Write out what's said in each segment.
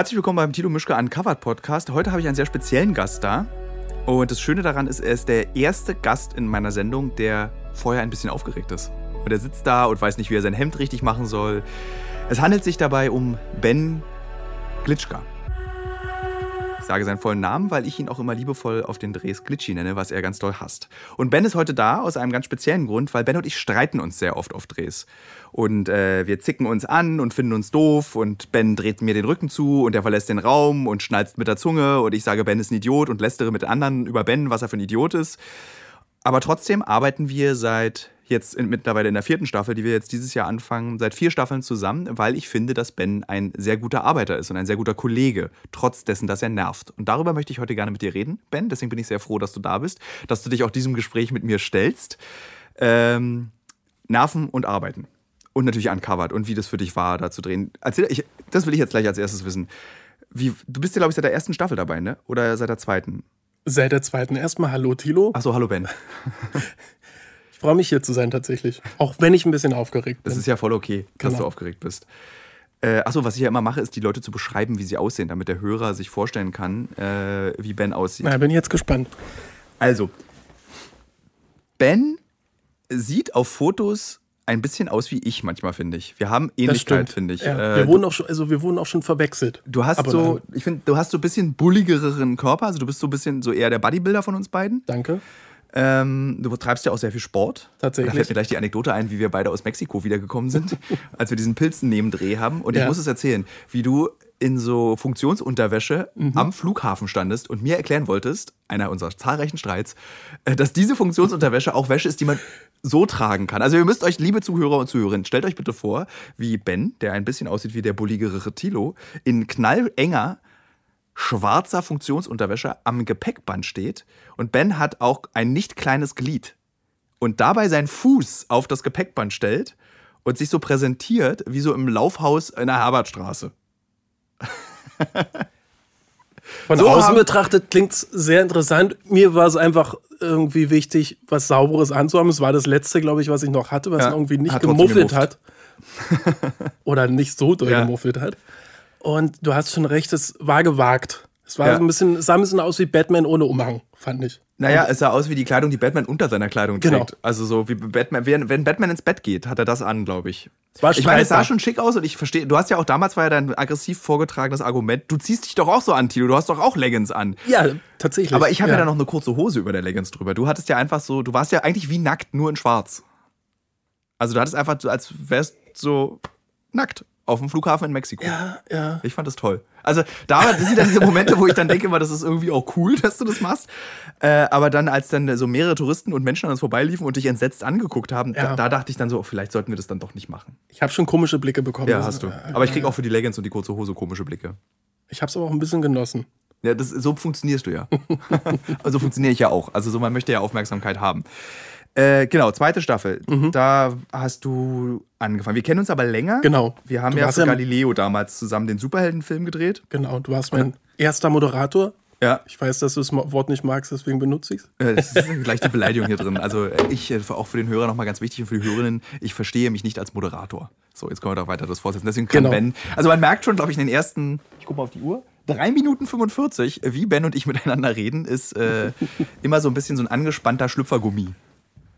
Herzlich willkommen beim Tilo Mischke Uncovered Podcast. Heute habe ich einen sehr speziellen Gast da. Und das Schöne daran ist, er ist der erste Gast in meiner Sendung, der vorher ein bisschen aufgeregt ist. Und er sitzt da und weiß nicht, wie er sein Hemd richtig machen soll. Es handelt sich dabei um Ben Glitschka. Sage seinen vollen Namen, weil ich ihn auch immer liebevoll auf den Drehs Glitchy nenne, was er ganz doll hasst. Und Ben ist heute da aus einem ganz speziellen Grund, weil Ben und ich streiten uns sehr oft auf Drehs. Und äh, wir zicken uns an und finden uns doof und Ben dreht mir den Rücken zu und er verlässt den Raum und schnalzt mit der Zunge und ich sage, Ben ist ein Idiot und lästere mit anderen über Ben, was er für ein Idiot ist. Aber trotzdem arbeiten wir seit jetzt in, mittlerweile in der vierten Staffel, die wir jetzt dieses Jahr anfangen, seit vier Staffeln zusammen, weil ich finde, dass Ben ein sehr guter Arbeiter ist und ein sehr guter Kollege, trotz dessen, dass er nervt. Und darüber möchte ich heute gerne mit dir reden, Ben. Deswegen bin ich sehr froh, dass du da bist, dass du dich auch diesem Gespräch mit mir stellst. Ähm, Nerven und Arbeiten. Und natürlich uncovered und wie das für dich war, da zu drehen. Erzähl, ich, das will ich jetzt gleich als erstes wissen. Wie, du bist ja, glaube ich, seit der ersten Staffel dabei, ne? Oder seit der zweiten? Seit der zweiten. Erstmal Hallo, Tilo. Achso, hallo, Ben. ich freue mich hier zu sein, tatsächlich. Auch wenn ich ein bisschen aufgeregt bin. Das ist ja voll okay, dass genau. du aufgeregt bist. Äh, achso, was ich ja immer mache, ist, die Leute zu beschreiben, wie sie aussehen, damit der Hörer sich vorstellen kann, äh, wie Ben aussieht. Na, bin jetzt gespannt. Also, Ben sieht auf Fotos ein bisschen aus wie ich manchmal, finde ich. Wir haben Ähnlichkeit, finde ich. Ja. wir, äh, wurden auch schon, also wir wurden auch schon verwechselt. Du hast so, ich finde, du hast so ein bisschen bulligeren Körper, also du bist so ein bisschen so eher der Bodybuilder von uns beiden. Danke. Ähm, du betreibst ja auch sehr viel Sport. Tatsächlich. Da fällt mir gleich die Anekdote ein, wie wir beide aus Mexiko wiedergekommen sind, als wir diesen Pilzen-Nebendreh haben. Und ja. ich muss es erzählen, wie du in so Funktionsunterwäsche mhm. am Flughafen standest und mir erklären wolltest, einer unserer zahlreichen Streits, äh, dass diese Funktionsunterwäsche auch Wäsche ist, die man so tragen kann. Also ihr müsst euch, liebe Zuhörer und Zuhörerinnen, stellt euch bitte vor, wie Ben, der ein bisschen aussieht wie der bulligere Tilo, in knallenger, schwarzer Funktionsunterwäsche am Gepäckband steht und Ben hat auch ein nicht kleines Glied und dabei seinen Fuß auf das Gepäckband stellt und sich so präsentiert wie so im Laufhaus in der Herbertstraße. Von so außen betrachtet klingt es sehr interessant. Mir war es einfach irgendwie wichtig, was Sauberes anzuhaben. Es war das letzte, glaube ich, was ich noch hatte, was ja, irgendwie nicht hat gemuffelt hat. Oder nicht so doll ja. gemuffelt hat. Und du hast schon recht, es war gewagt. Es war ja. so ein bisschen, es sah ein bisschen aus wie Batman ohne Umhang, fand ich. Naja, es sah aus wie die Kleidung, die Batman unter seiner Kleidung trägt. Genau. Also so wie Batman, wenn Batman ins Bett geht, hat er das an, glaube ich. war ich meine, es sah schon schick aus und ich verstehe, du hast ja auch damals war ja dein aggressiv vorgetragenes Argument, du ziehst dich doch auch so an, Tilo, du hast doch auch Leggings an. Ja, tatsächlich. Aber ich habe ja. ja dann noch eine kurze Hose über der Leggings drüber. Du hattest ja einfach so, du warst ja eigentlich wie nackt, nur in schwarz. Also du hattest einfach so, als wärst so nackt auf dem Flughafen in Mexiko. Ja, ja. Ich fand das toll. Also da sind dann diese Momente, wo ich dann denke, immer, das ist irgendwie auch cool, dass du das machst. Äh, aber dann, als dann so mehrere Touristen und Menschen an uns vorbeiliefen und dich entsetzt angeguckt haben, ja. da, da, dachte ich dann so, oh, vielleicht sollten wir das dann doch nicht machen. Ich habe schon komische Blicke bekommen. Ja, hast du. Aber ich kriege auch für die Leggings und die kurze Hose komische Blicke. Ich habe es aber auch ein bisschen genossen. Ja, das, so funktionierst du ja. also funktioniere ich ja auch. Also so, man möchte ja Aufmerksamkeit haben. Äh, genau, zweite Staffel. Mhm. Da hast du angefangen. Wir kennen uns aber länger. Genau. Wir haben du ja für Galileo damals zusammen den Superheldenfilm gedreht. Genau, du warst mein erster Moderator. Ja. Ich weiß, dass du das Wort nicht magst, deswegen benutze ich es. Das ist gleich die Beleidigung hier drin. Also ich, äh, auch für den Hörer nochmal ganz wichtig und für die Hörerinnen, ich verstehe mich nicht als Moderator. So, jetzt können wir doch weiter das fortsetzen. Deswegen kann genau. Ben, also man merkt schon, glaube ich, in den ersten, ich gucke mal auf die Uhr, 3 Minuten 45, wie Ben und ich miteinander reden, ist äh, immer so ein bisschen so ein angespannter Schlüpfergummi.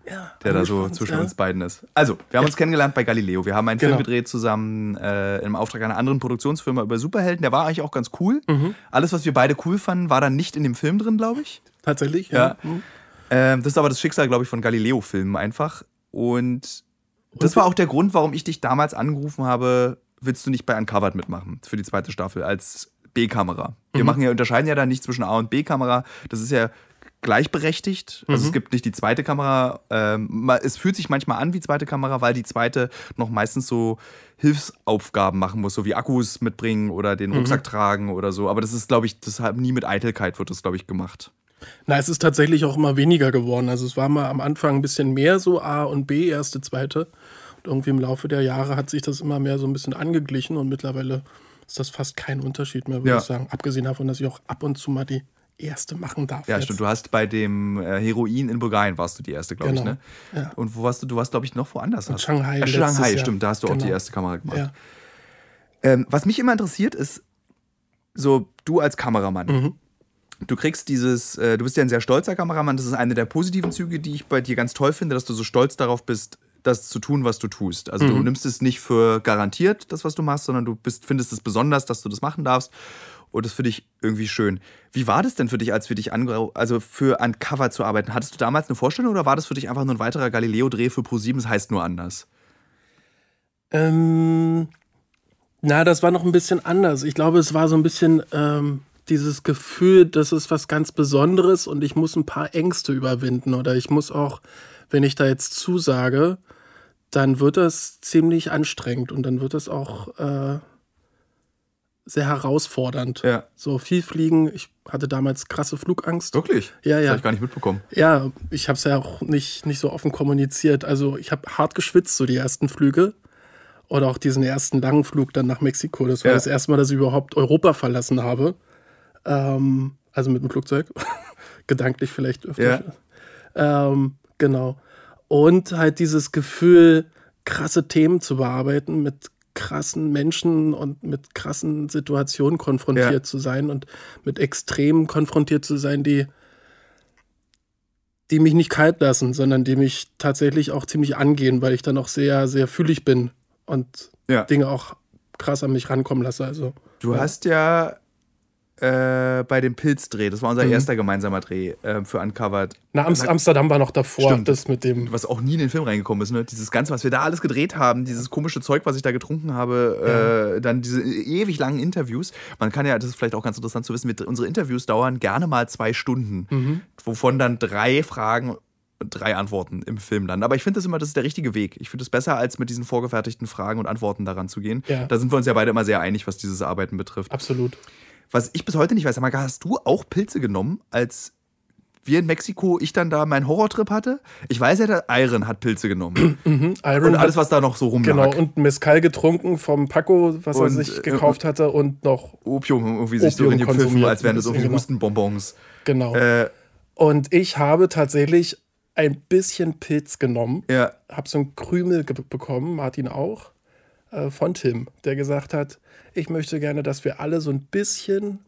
Ja, der da so zwischen ja. uns beiden ist. Also, wir haben ja. uns kennengelernt bei Galileo. Wir haben einen genau. Film gedreht zusammen äh, im Auftrag einer anderen Produktionsfirma über Superhelden. Der war eigentlich auch ganz cool. Mhm. Alles, was wir beide cool fanden, war dann nicht in dem Film drin, glaube ich. Tatsächlich, ja. Mhm. Ähm, das ist aber das Schicksal, glaube ich, von Galileo-Filmen einfach. Und das war auch der Grund, warum ich dich damals angerufen habe, willst du nicht bei Uncovered mitmachen für die zweite Staffel als B-Kamera. Wir mhm. machen ja, unterscheiden ja da nicht zwischen A und B-Kamera. Das ist ja gleichberechtigt. Also mhm. es gibt nicht die zweite Kamera. Ähm, es fühlt sich manchmal an wie zweite Kamera, weil die zweite noch meistens so Hilfsaufgaben machen muss, so wie Akkus mitbringen oder den mhm. Rucksack mhm. tragen oder so. Aber das ist, glaube ich, deshalb nie mit Eitelkeit wird das, glaube ich, gemacht. Na, es ist tatsächlich auch immer weniger geworden. Also es war mal am Anfang ein bisschen mehr so A und B, erste, zweite. Und irgendwie im Laufe der Jahre hat sich das immer mehr so ein bisschen angeglichen und mittlerweile ist das fast kein Unterschied mehr, würde ja. ich sagen. Abgesehen davon, dass ich auch ab und zu mal die erste machen darf. Ja, jetzt. stimmt. Du hast bei dem äh, Heroin in Bulgarien warst du die erste, glaube genau. ich, ne? Ja. Und wo warst du? Du warst, glaube ich, noch woanders. In Shanghai. Ja, Shanghai, stimmt. Da hast du genau. auch die genau. erste Kamera gemacht. Ja. Ähm, was mich immer interessiert ist, so du als Kameramann. Mhm. Du kriegst dieses, äh, du bist ja ein sehr stolzer Kameramann. Das ist eine der positiven Züge, die ich bei dir ganz toll finde, dass du so stolz darauf bist, das zu tun, was du tust. Also mhm. du nimmst es nicht für garantiert, das, was du machst, sondern du bist, findest es besonders, dass du das machen darfst. Und das finde ich irgendwie schön. Wie war das denn für dich, als wir dich ange also für Uncover zu arbeiten? Hattest du damals eine Vorstellung oder war das für dich einfach nur ein weiterer Galileo-Dreh für Pro7? Das heißt nur anders. Ähm, na, das war noch ein bisschen anders. Ich glaube, es war so ein bisschen ähm, dieses Gefühl, das ist was ganz Besonderes und ich muss ein paar Ängste überwinden oder ich muss auch, wenn ich da jetzt zusage, dann wird das ziemlich anstrengend und dann wird das auch äh, sehr herausfordernd. Ja. So viel fliegen. Ich hatte damals krasse Flugangst. Wirklich? Ja, ja. Das habe ich gar nicht mitbekommen. Ja, ich habe es ja auch nicht, nicht so offen kommuniziert. Also ich habe hart geschwitzt, so die ersten Flüge. Oder auch diesen ersten langen Flug dann nach Mexiko. Das war ja. das erste Mal, dass ich überhaupt Europa verlassen habe. Ähm, also mit dem Flugzeug. Gedanklich vielleicht öfter. Ja. Ähm, genau. Und halt dieses Gefühl, krasse Themen zu bearbeiten mit krassen Menschen und mit krassen Situationen konfrontiert ja. zu sein und mit Extremen konfrontiert zu sein, die, die mich nicht kalt lassen, sondern die mich tatsächlich auch ziemlich angehen, weil ich dann auch sehr, sehr fühlig bin und ja. Dinge auch krass an mich rankommen lasse. Also, du ja. hast ja äh, bei dem Pilzdreh. Das war unser mhm. erster gemeinsamer Dreh äh, für Uncovered. Na, Am Amsterdam war noch davor, Stimmt. das mit dem. Was auch nie in den Film reingekommen ist, ne? Dieses Ganze, was wir da alles gedreht haben, dieses komische Zeug, was ich da getrunken habe, ja. äh, dann diese ewig langen Interviews. Man kann ja, das ist vielleicht auch ganz interessant zu wissen, mit, unsere Interviews dauern gerne mal zwei Stunden, mhm. wovon dann drei Fragen drei Antworten im Film landen. Aber ich finde das immer, das ist der richtige Weg. Ich finde es besser, als mit diesen vorgefertigten Fragen und Antworten daran zu gehen. Ja. Da sind wir uns ja beide immer sehr einig, was dieses Arbeiten betrifft. Absolut. Was ich bis heute nicht weiß, aber hast du auch Pilze genommen, als wir in Mexiko, ich dann da meinen Horrortrip hatte? Ich weiß ja, der Iron hat Pilze genommen. Mhm, und alles, was da noch so rumlag. Genau, und Mescal getrunken vom Paco, was und, er sich äh, gekauft hatte und noch Opium irgendwie sich so in die Pfiffen, als wären das irgendwie genau. Hustenbonbons. Genau. Äh, und ich habe tatsächlich ein bisschen Pilz genommen. Ja. Hab so einen Krümel bekommen, Martin auch, äh, von Tim, der gesagt hat, ich möchte gerne, dass wir alle so ein bisschen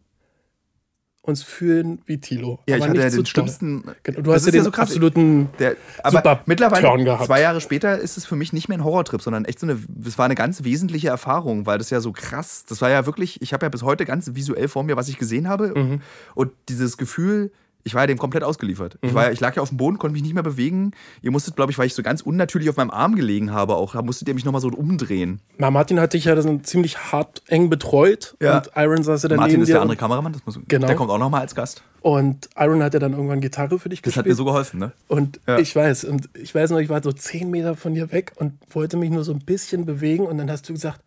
uns fühlen wie Tilo. Ja, aber ich hatte ja den schlimmsten. Genau, du hast ja den ja so krass, absoluten der, aber super mittlerweile gehabt. zwei Jahre später ist es für mich nicht mehr ein Horrortrip, sondern echt so eine. Es war eine ganz wesentliche Erfahrung, weil das ja so krass. Das war ja wirklich. Ich habe ja bis heute ganz visuell vor mir, was ich gesehen habe mhm. und dieses Gefühl ich war ja dem komplett ausgeliefert. Mhm. Ich, war, ich lag ja auf dem Boden, konnte mich nicht mehr bewegen. Ihr musstet, glaube ich, weil ich so ganz unnatürlich auf meinem Arm gelegen habe, auch musstet ihr mich nochmal so umdrehen. Na, Martin hatte dich ja dann ziemlich hart eng betreut. Ja. Und Iron saß ja dann Martin ist der andere Kameramann, das muss, genau. der kommt auch nochmal als Gast. Und Iron hat ja dann irgendwann Gitarre für dich das gespielt. Das hat mir so geholfen, ne? Und ja. ich weiß, und ich weiß noch, ich war so zehn Meter von dir weg und wollte mich nur so ein bisschen bewegen und dann hast du gesagt,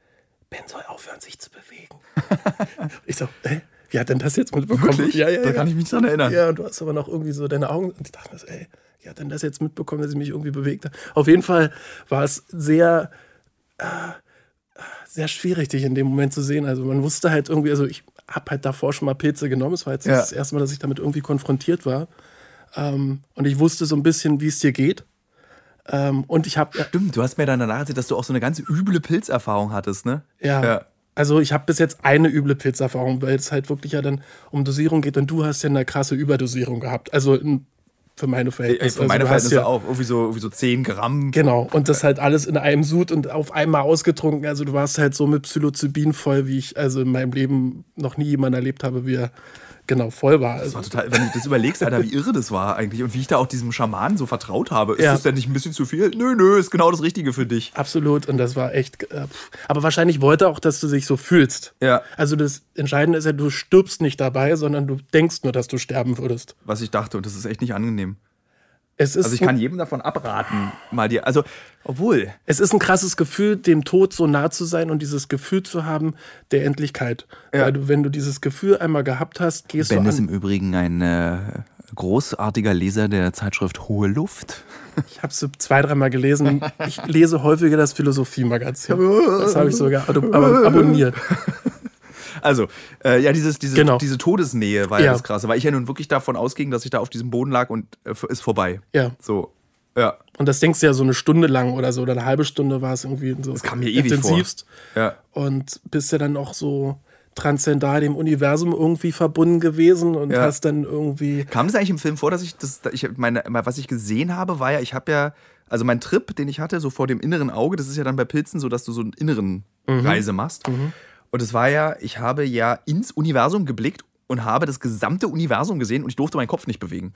Ben soll aufhören, sich zu bewegen. ich so, hä? Wie hat denn das jetzt mitbekommen? Wirklich? Ja, ja, da ja. kann ich mich dran erinnern. Ja, und du hast aber noch irgendwie so deine Augen und ich dachte mir so, ey, wie hat denn das jetzt mitbekommen, dass ich mich irgendwie bewegt habe? Auf jeden Fall war es sehr, äh, sehr schwierig, dich in dem Moment zu sehen. Also man wusste halt irgendwie, also ich habe halt davor schon mal Pilze genommen. Es war jetzt ja. das erste Mal, dass ich damit irgendwie konfrontiert war. Ähm, und ich wusste so ein bisschen, wie es dir geht. Ähm, und ich habe. Stimmt, du hast mir dann danach erzählt, dass du auch so eine ganz üble Pilzerfahrung hattest, ne? Ja. ja. Also ich habe bis jetzt eine üble Pilzerfahrung, weil es halt wirklich ja dann um Dosierung geht und du hast ja eine krasse Überdosierung gehabt. Also für meine Verhältnisse. Für also meine Verhältnisse ja, auch irgendwie so, irgendwie so 10 Gramm. Genau, und das halt alles in einem Sud und auf einmal ausgetrunken. Also du warst halt so mit Psilocybin voll, wie ich also in meinem Leben noch nie jemanden erlebt habe, wie er genau voll war. Das war total, wenn du das überlegst, Alter, wie irre das war eigentlich und wie ich da auch diesem Schamanen so vertraut habe. Ist ja. das denn nicht ein bisschen zu viel? Nö, nö, ist genau das Richtige für dich. Absolut und das war echt. Äh, aber wahrscheinlich wollte er auch, dass du dich so fühlst. Ja. Also das Entscheidende ist ja, du stirbst nicht dabei, sondern du denkst nur, dass du sterben würdest. Was ich dachte und das ist echt nicht angenehm. Es ist also ich kann jedem davon abraten, mal dir. Also, obwohl. Es ist ein krasses Gefühl, dem Tod so nah zu sein und dieses Gefühl zu haben der Endlichkeit. Ja. Weil du, wenn du dieses Gefühl einmal gehabt hast, gehst ben du. Ben ist im Übrigen ein äh, großartiger Leser der Zeitschrift Hohe Luft. Ich habe es zwei, dreimal gelesen. Ich lese häufiger das Philosophie-Magazin. Das habe ich sogar abonniert. Also, äh, ja, dieses, diese, genau. diese Todesnähe war ja. ja. das Krasse, weil ich ja nun wirklich davon ausging, dass ich da auf diesem Boden lag und äh, ist vorbei. Ja. So, ja. Und das denkst du ja so eine Stunde lang oder so, oder eine halbe Stunde war es irgendwie so. Das kam mir ewig intensivst. vor. Ja. Und bist ja dann auch so transzendal dem Universum irgendwie verbunden gewesen und ja. hast dann irgendwie. Kam es eigentlich im Film vor, dass ich das, ich meine, was ich gesehen habe, war ja, ich habe ja, also mein Trip, den ich hatte, so vor dem inneren Auge, das ist ja dann bei Pilzen so, dass du so einen inneren mhm. Reise machst. Mhm. Und es war ja, ich habe ja ins Universum geblickt und habe das gesamte Universum gesehen und ich durfte meinen Kopf nicht bewegen.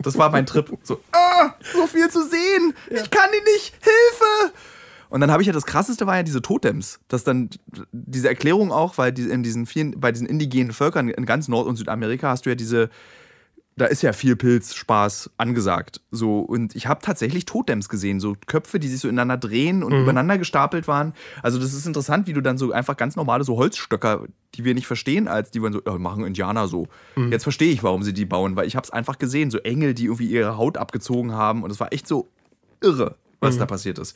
Das war mein Trip. So, ah, so viel zu sehen. Ja. Ich kann die nicht. Hilfe! Und dann habe ich ja das krasseste war ja diese Totems. Das dann diese Erklärung auch, weil in diesen vielen, bei diesen indigenen Völkern in ganz Nord- und Südamerika hast du ja diese, da ist ja viel Pilzspaß angesagt. So, und ich habe tatsächlich Totems gesehen, so Köpfe, die sich so ineinander drehen und mhm. übereinander gestapelt waren. Also, das ist interessant, wie du dann so einfach ganz normale so Holzstöcker, die wir nicht verstehen, als die wir so, ja, machen Indianer so. Mhm. Jetzt verstehe ich, warum sie die bauen, weil ich habe es einfach gesehen, so Engel, die irgendwie ihre Haut abgezogen haben. Und es war echt so irre, was mhm. da passiert ist.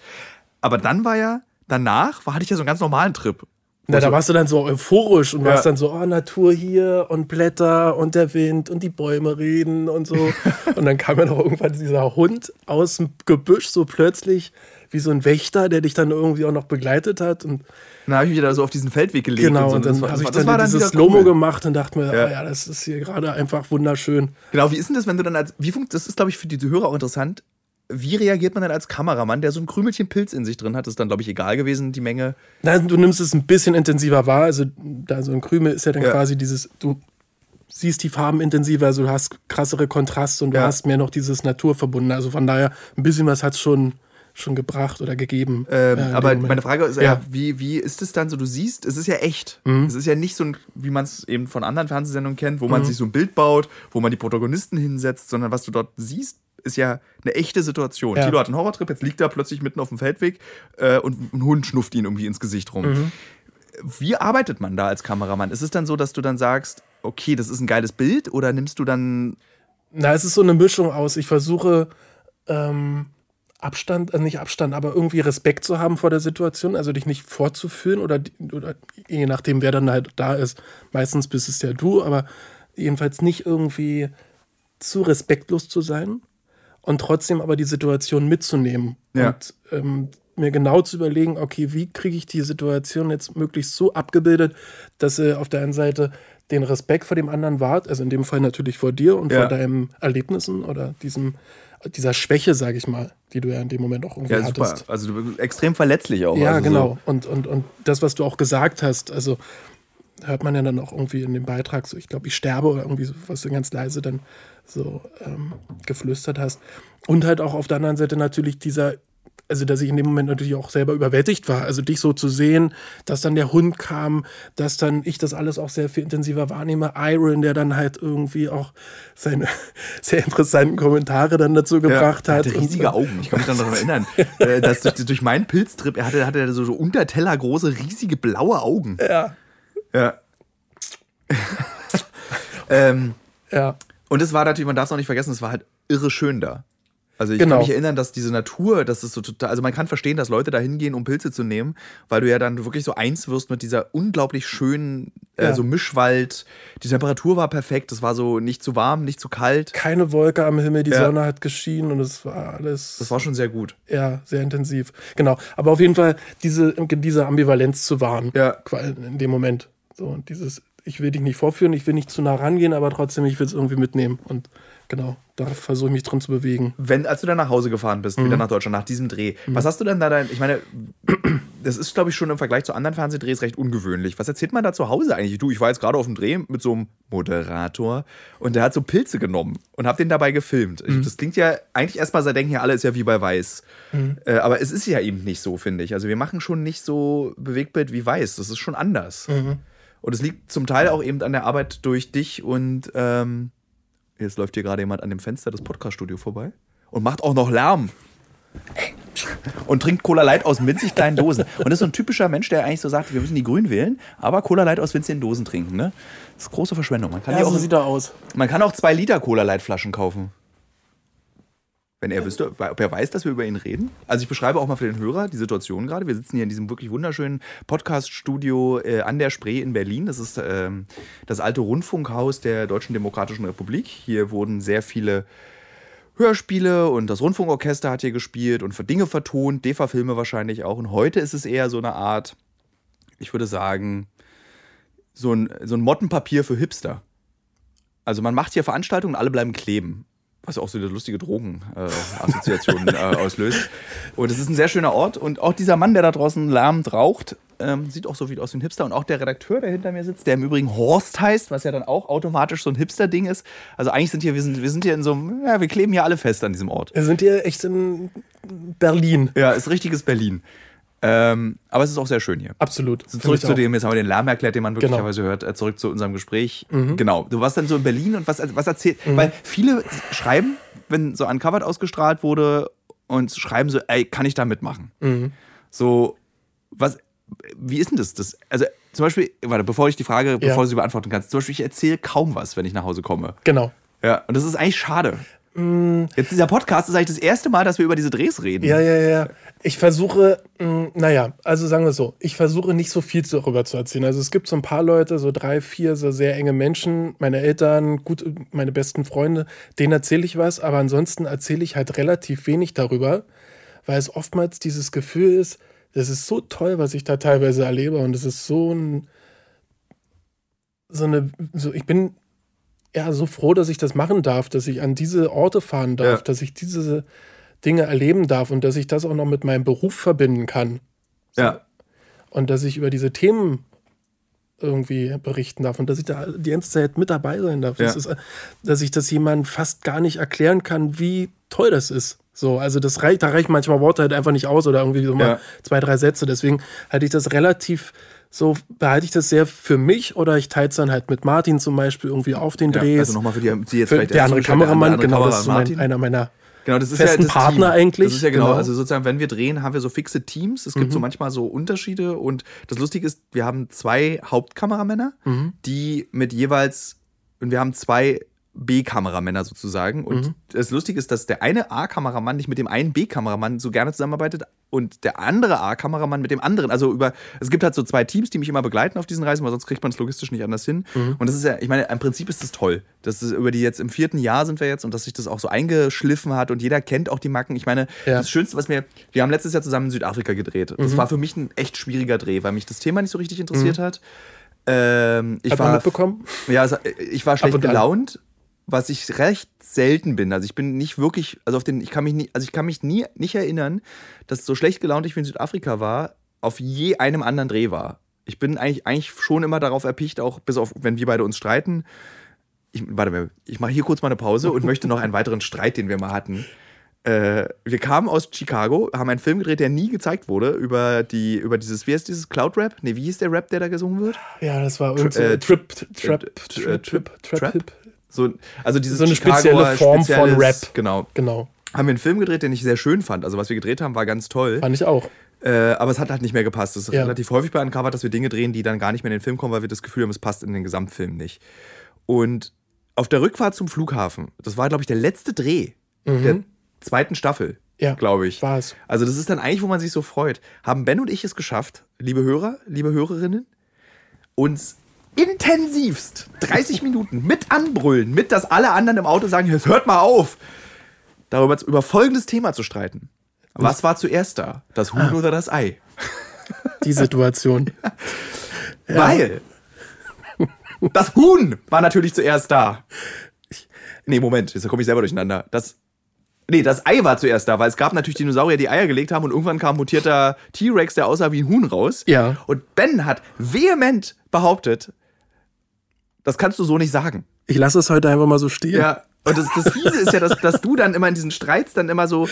Aber dann war ja, danach war, hatte ich ja so einen ganz normalen Trip. Na, da warst du dann so euphorisch und ja. warst dann so, oh, Natur hier und Blätter und der Wind und die Bäume reden und so. und dann kam ja noch irgendwann dieser Hund aus dem Gebüsch so plötzlich wie so ein Wächter, der dich dann irgendwie auch noch begleitet hat. Und dann habe ich mich da so auf diesen Feldweg gelegt. Genau, und, so. und dann habe ich dann, dann dieses Slow-Mo cool. gemacht und dachte mir, ja. Oh ja, das ist hier gerade einfach wunderschön. Genau, wie ist denn das, wenn du dann als, wie funkt, das ist glaube ich für die Hörer auch interessant, wie reagiert man denn als Kameramann, der so ein Krümelchen Pilz in sich drin hat? ist dann, glaube ich, egal gewesen, die Menge. Nein, du nimmst es ein bisschen intensiver wahr. Also, da so ein Krümel ist ja dann ja. quasi dieses, du siehst die Farben intensiver, also du hast krassere Kontraste und du ja. hast mehr noch dieses Naturverbundene. Also von daher, ein bisschen was hat es schon, schon gebracht oder gegeben. Ähm, äh, aber meine Frage ist ja, ja, wie, wie ist es dann so? Du siehst, es ist ja echt. Mhm. Es ist ja nicht so, ein, wie man es eben von anderen Fernsehsendungen kennt, wo man mhm. sich so ein Bild baut, wo man die Protagonisten hinsetzt, sondern was du dort siehst, ist ja eine echte Situation. Ja. Tilo hat einen Horrortrip, jetzt liegt er plötzlich mitten auf dem Feldweg äh, und ein Hund schnufft ihn irgendwie ins Gesicht rum. Mhm. Wie arbeitet man da als Kameramann? Ist es dann so, dass du dann sagst, okay, das ist ein geiles Bild oder nimmst du dann. Na, es ist so eine Mischung aus. Ich versuche ähm, Abstand, äh, nicht Abstand, aber irgendwie Respekt zu haben vor der Situation, also dich nicht vorzuführen oder, oder je nachdem, wer dann halt da ist. Meistens bist es ja du, aber jedenfalls nicht irgendwie zu respektlos zu sein und trotzdem aber die Situation mitzunehmen ja. und ähm, mir genau zu überlegen, okay, wie kriege ich die Situation jetzt möglichst so abgebildet, dass sie auf der einen Seite den Respekt vor dem anderen wahrt, also in dem Fall natürlich vor dir und ja. vor deinen Erlebnissen oder diesem, dieser Schwäche, sage ich mal, die du ja in dem Moment auch irgendwie ja, super. hattest. Also du bist extrem verletzlich auch. Ja, also genau. So. Und, und, und das, was du auch gesagt hast, also hört man ja dann auch irgendwie in dem Beitrag so, ich glaube, ich sterbe oder irgendwie so, was du ganz leise dann so ähm, geflüstert hast. Und halt auch auf der anderen Seite natürlich dieser, also dass ich in dem Moment natürlich auch selber überwältigt war. Also dich so zu sehen, dass dann der Hund kam, dass dann ich das alles auch sehr viel intensiver wahrnehme. Iron, der dann halt irgendwie auch seine sehr interessanten Kommentare dann dazu gebracht ja, hat. Er hatte riesige und, Augen, ich kann mich dann daran erinnern. Äh, dass durch, durch meinen Pilztrip, er hatte, hatte so, so Unterteller große, riesige blaue Augen. Ja. Ja. ähm, ja. Und es war natürlich, man darf es auch nicht vergessen, es war halt irre schön da. Also ich genau. kann mich erinnern, dass diese Natur, das ist so total, also man kann verstehen, dass Leute da hingehen, um Pilze zu nehmen, weil du ja dann wirklich so eins wirst mit dieser unglaublich schönen, äh, ja. äh, so Mischwald. Die Temperatur war perfekt, es war so nicht zu warm, nicht zu kalt. Keine Wolke am Himmel, die ja. Sonne hat geschienen und es war alles. Das war schon sehr gut. Ja, sehr intensiv. Genau. Aber auf jeden Fall diese, diese Ambivalenz zu wahren. Ja. In dem Moment. So, und dieses, ich will dich nicht vorführen, ich will nicht zu nah rangehen, aber trotzdem, ich will es irgendwie mitnehmen. Und genau, da versuche ich mich drin zu bewegen. Wenn, als du dann nach Hause gefahren bist, mhm. wieder nach Deutschland, nach diesem Dreh, mhm. was hast du denn da dann, ich meine, das ist, glaube ich, schon im Vergleich zu anderen Fernsehdrehs recht ungewöhnlich. Was erzählt man da zu Hause eigentlich? Du, ich war jetzt gerade auf dem Dreh mit so einem Moderator und der hat so Pilze genommen und hab den dabei gefilmt. Mhm. Das klingt ja, eigentlich erstmal, da denken ja alle, ist ja wie bei Weiß. Mhm. Äh, aber es ist ja eben nicht so, finde ich. Also wir machen schon nicht so Bewegtbild wie Weiß. Das ist schon anders. Mhm. Und es liegt zum Teil auch eben an der Arbeit durch dich und ähm, jetzt läuft hier gerade jemand an dem Fenster des Podcaststudios vorbei und macht auch noch Lärm. Und trinkt Cola Light aus winzig kleinen Dosen. Und das ist so ein typischer Mensch, der eigentlich so sagt, wir müssen die Grün wählen, aber Cola Light aus winzigen Dosen trinken. Ne? Das ist große Verschwendung. Man kann ja, so sieht er aus. Man kann auch zwei Liter Cola Light Flaschen kaufen. Wenn er wüsste, ob er weiß, dass wir über ihn reden. Also ich beschreibe auch mal für den Hörer die Situation gerade. Wir sitzen hier in diesem wirklich wunderschönen Podcast-Studio äh, an der Spree in Berlin. Das ist ähm, das alte Rundfunkhaus der Deutschen Demokratischen Republik. Hier wurden sehr viele Hörspiele und das Rundfunkorchester hat hier gespielt und für Dinge vertont, DEFA-Filme wahrscheinlich auch. Und heute ist es eher so eine Art, ich würde sagen, so ein, so ein Mottenpapier für Hipster. Also man macht hier Veranstaltungen und alle bleiben kleben. Was auch so eine lustige Drogenassoziation äh, äh, auslöst. Und es ist ein sehr schöner Ort. Und auch dieser Mann, der da draußen lärmend raucht, ähm, sieht auch so wie aus wie ein Hipster. Und auch der Redakteur, der hinter mir sitzt, der im Übrigen Horst heißt, was ja dann auch automatisch so ein Hipster-Ding ist. Also eigentlich sind hier, wir sind, wir sind hier in so einem, ja, wir kleben hier alle fest an diesem Ort. Wir sind hier echt in Berlin. Ja, ist richtiges Berlin. Ähm, aber es ist auch sehr schön hier. Absolut. Zurück zu dem, jetzt haben wir den Lärm erklärt, den man möglicherweise genau. hört. Äh, zurück zu unserem Gespräch. Mhm. Genau. Du warst dann so in Berlin und was, was erzählt. Mhm. Weil viele schreiben, wenn so Uncovered ausgestrahlt wurde und schreiben so, ey, kann ich da mitmachen? Mhm. So, was, wie ist denn das? das? Also zum Beispiel, warte, bevor ich die Frage, ja. bevor du sie beantworten kannst, zum Beispiel, ich erzähle kaum was, wenn ich nach Hause komme. Genau. Ja, und das ist eigentlich schade. Mm. Jetzt dieser Podcast ist eigentlich das erste Mal, dass wir über diese Drehs reden. Ja, ja, ja. Ich versuche, mh, mm, naja, also sagen wir so, ich versuche nicht so viel darüber zu erzählen. Also es gibt so ein paar Leute, so drei, vier, so sehr enge Menschen, meine Eltern, gut, meine besten Freunde, denen erzähle ich was, aber ansonsten erzähle ich halt relativ wenig darüber, weil es oftmals dieses Gefühl ist, das ist so toll, was ich da teilweise erlebe und es ist so ein, so eine, so, ich bin ja so froh, dass ich das machen darf, dass ich an diese Orte fahren darf, ja. dass ich diese Dinge erleben darf und dass ich das auch noch mit meinem Beruf verbinden kann. Ja. Und dass ich über diese Themen irgendwie berichten darf und dass ich da die ganze Zeit mit dabei sein darf. Ja. Das ist, dass ich das jemandem fast gar nicht erklären kann, wie toll das ist. So, also das reicht, da reichen manchmal Worte halt einfach nicht aus oder irgendwie so mal ja. zwei, drei Sätze. Deswegen halte ich das relativ so behalte ich das sehr für mich oder ich teile es dann halt mit Martin zum Beispiel irgendwie auf den Drehs. Ja, also nochmal für die, die jetzt für vielleicht der andere Kameramann, andere genau, Kamera, das ist mein, einer meiner genau, das ist ja das Partner Team. eigentlich. Das ist ja genau, genau, also sozusagen, wenn wir drehen, haben wir so fixe Teams. Es gibt mhm. so manchmal so Unterschiede und das Lustige ist, wir haben zwei Hauptkameramänner, mhm. die mit jeweils, und wir haben zwei B-Kameramänner sozusagen. Und mhm. das Lustige ist, dass der eine A-Kameramann nicht mit dem einen B-Kameramann so gerne zusammenarbeitet und der andere A-Kameramann mit dem anderen. Also über, es gibt halt so zwei Teams, die mich immer begleiten auf diesen Reisen, weil sonst kriegt man es logistisch nicht anders hin. Mhm. Und das ist ja, ich meine, im Prinzip ist das toll. Das ist über die jetzt im vierten Jahr sind wir jetzt und dass sich das auch so eingeschliffen hat und jeder kennt auch die Macken. Ich meine, ja. das Schönste, was mir, wir haben letztes Jahr zusammen in Südafrika gedreht. Das mhm. war für mich ein echt schwieriger Dreh, weil mich das Thema nicht so richtig interessiert mhm. hat. Ähm, ich hat war mitbekommen? Ja, ich war schlecht gelaunt was ich recht selten bin. Also ich bin nicht wirklich, also auf den, ich kann mich nie, also ich kann mich nie nicht erinnern, dass so schlecht gelaunt ich wie in Südafrika war, auf je einem anderen Dreh war. Ich bin eigentlich, eigentlich schon immer darauf erpicht, auch bis auf, wenn wir beide uns streiten. Ich, warte mal, ich mache hier kurz mal eine Pause und möchte noch einen weiteren Streit, den wir mal hatten. Äh, wir kamen aus Chicago, haben einen Film gedreht, der nie gezeigt wurde, über die, über dieses, wie heißt dieses Cloud Rap? Nee, wie hieß der Rap, der da gesungen wird? Ja, das war Tri äh, Trip, Trap, Trip, Trip, Trap, so, also dieses so eine spezielle Form von Rap. Genau. genau. Haben wir einen Film gedreht, den ich sehr schön fand. Also was wir gedreht haben, war ganz toll. Fand ich auch. Äh, aber es hat halt nicht mehr gepasst. Es ist ja. relativ häufig bei Uncovered, dass wir Dinge drehen, die dann gar nicht mehr in den Film kommen, weil wir das Gefühl haben, es passt in den Gesamtfilm nicht. Und auf der Rückfahrt zum Flughafen, das war, glaube ich, der letzte Dreh mhm. der zweiten Staffel, ja, glaube ich. War es. Also das ist dann eigentlich, wo man sich so freut. Haben Ben und ich es geschafft, liebe Hörer, liebe Hörerinnen, uns intensivst 30 Minuten mit anbrüllen, mit dass alle anderen im Auto sagen, jetzt hört mal auf, darüber über folgendes Thema zu streiten. Was war zuerst da? Das Huhn ah. oder das Ei? Die Situation. ja. Weil das Huhn war natürlich zuerst da. Nee, Moment, jetzt komme ich selber durcheinander. Das Nee, das Ei war zuerst da, weil es gab natürlich Dinosaurier, die Eier gelegt haben und irgendwann kam mutierter T-Rex, der aussah wie ein Huhn raus. Ja. Und Ben hat vehement behauptet, das kannst du so nicht sagen. Ich lasse es heute einfach mal so stehen. Ja, und das, das Fiese ist ja, dass, dass du dann immer in diesen Streits dann immer so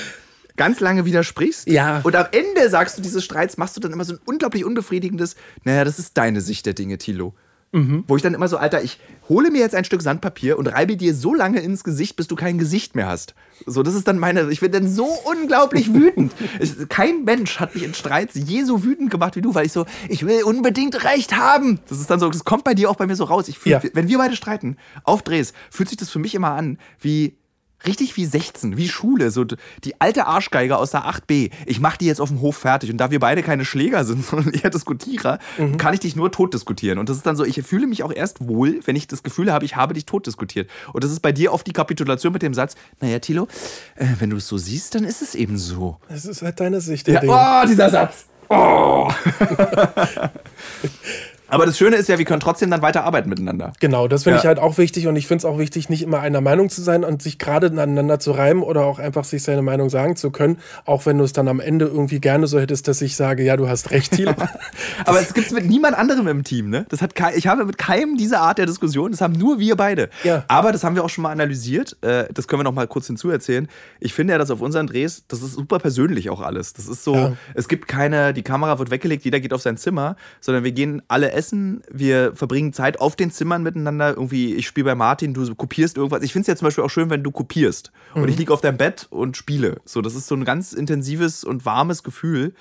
ganz lange widersprichst. Ja. Und am Ende sagst du dieses Streits, machst du dann immer so ein unglaublich unbefriedigendes, naja, das ist deine Sicht der Dinge, Tilo. Mhm. Wo ich dann immer so, Alter, ich hole mir jetzt ein Stück Sandpapier und reibe dir so lange ins Gesicht, bis du kein Gesicht mehr hast. So, das ist dann meine, ich bin dann so unglaublich wütend. kein Mensch hat mich in Streits je so wütend gemacht wie du, weil ich so, ich will unbedingt Recht haben. Das ist dann so, das kommt bei dir auch bei mir so raus. Ich fühl, ja. Wenn wir beide streiten, auf Drehs, fühlt sich das für mich immer an wie Richtig wie 16, wie Schule, so die alte Arschgeiger aus der 8b. Ich mach die jetzt auf dem Hof fertig und da wir beide keine Schläger sind, sondern eher Diskutierer, mhm. kann ich dich nur tot diskutieren. Und das ist dann so, ich fühle mich auch erst wohl, wenn ich das Gefühl habe, ich habe dich tot diskutiert. Und das ist bei dir oft die Kapitulation mit dem Satz, naja, Tilo, äh, wenn du es so siehst, dann ist es eben so. Es ist halt deine Sicht. Ja, oh, dieser Satz. Oh. Aber das Schöne ist ja, wir können trotzdem dann weiter arbeiten miteinander. Genau, das finde ja. ich halt auch wichtig und ich finde es auch wichtig, nicht immer einer Meinung zu sein und sich gerade aneinander zu reiben oder auch einfach sich seine Meinung sagen zu können, auch wenn du es dann am Ende irgendwie gerne so hättest, dass ich sage, ja, du hast recht, Thiel. Aber es gibt es mit niemand anderem im Team, ne? Das hat ich habe mit keinem diese Art der Diskussion, das haben nur wir beide. Ja. Aber das haben wir auch schon mal analysiert, äh, das können wir noch mal kurz hinzuerzählen. Ich finde ja, dass auf unseren Drehs, das ist super persönlich auch alles. Das ist so, ja. es gibt keine, die Kamera wird weggelegt, jeder geht auf sein Zimmer, sondern wir gehen alle essen essen, wir verbringen Zeit auf den Zimmern miteinander. Irgendwie, ich spiele bei Martin, du kopierst irgendwas. Ich finde es ja zum Beispiel auch schön, wenn du kopierst. Mhm. Und ich liege auf deinem Bett und spiele. So, das ist so ein ganz intensives und warmes Gefühl.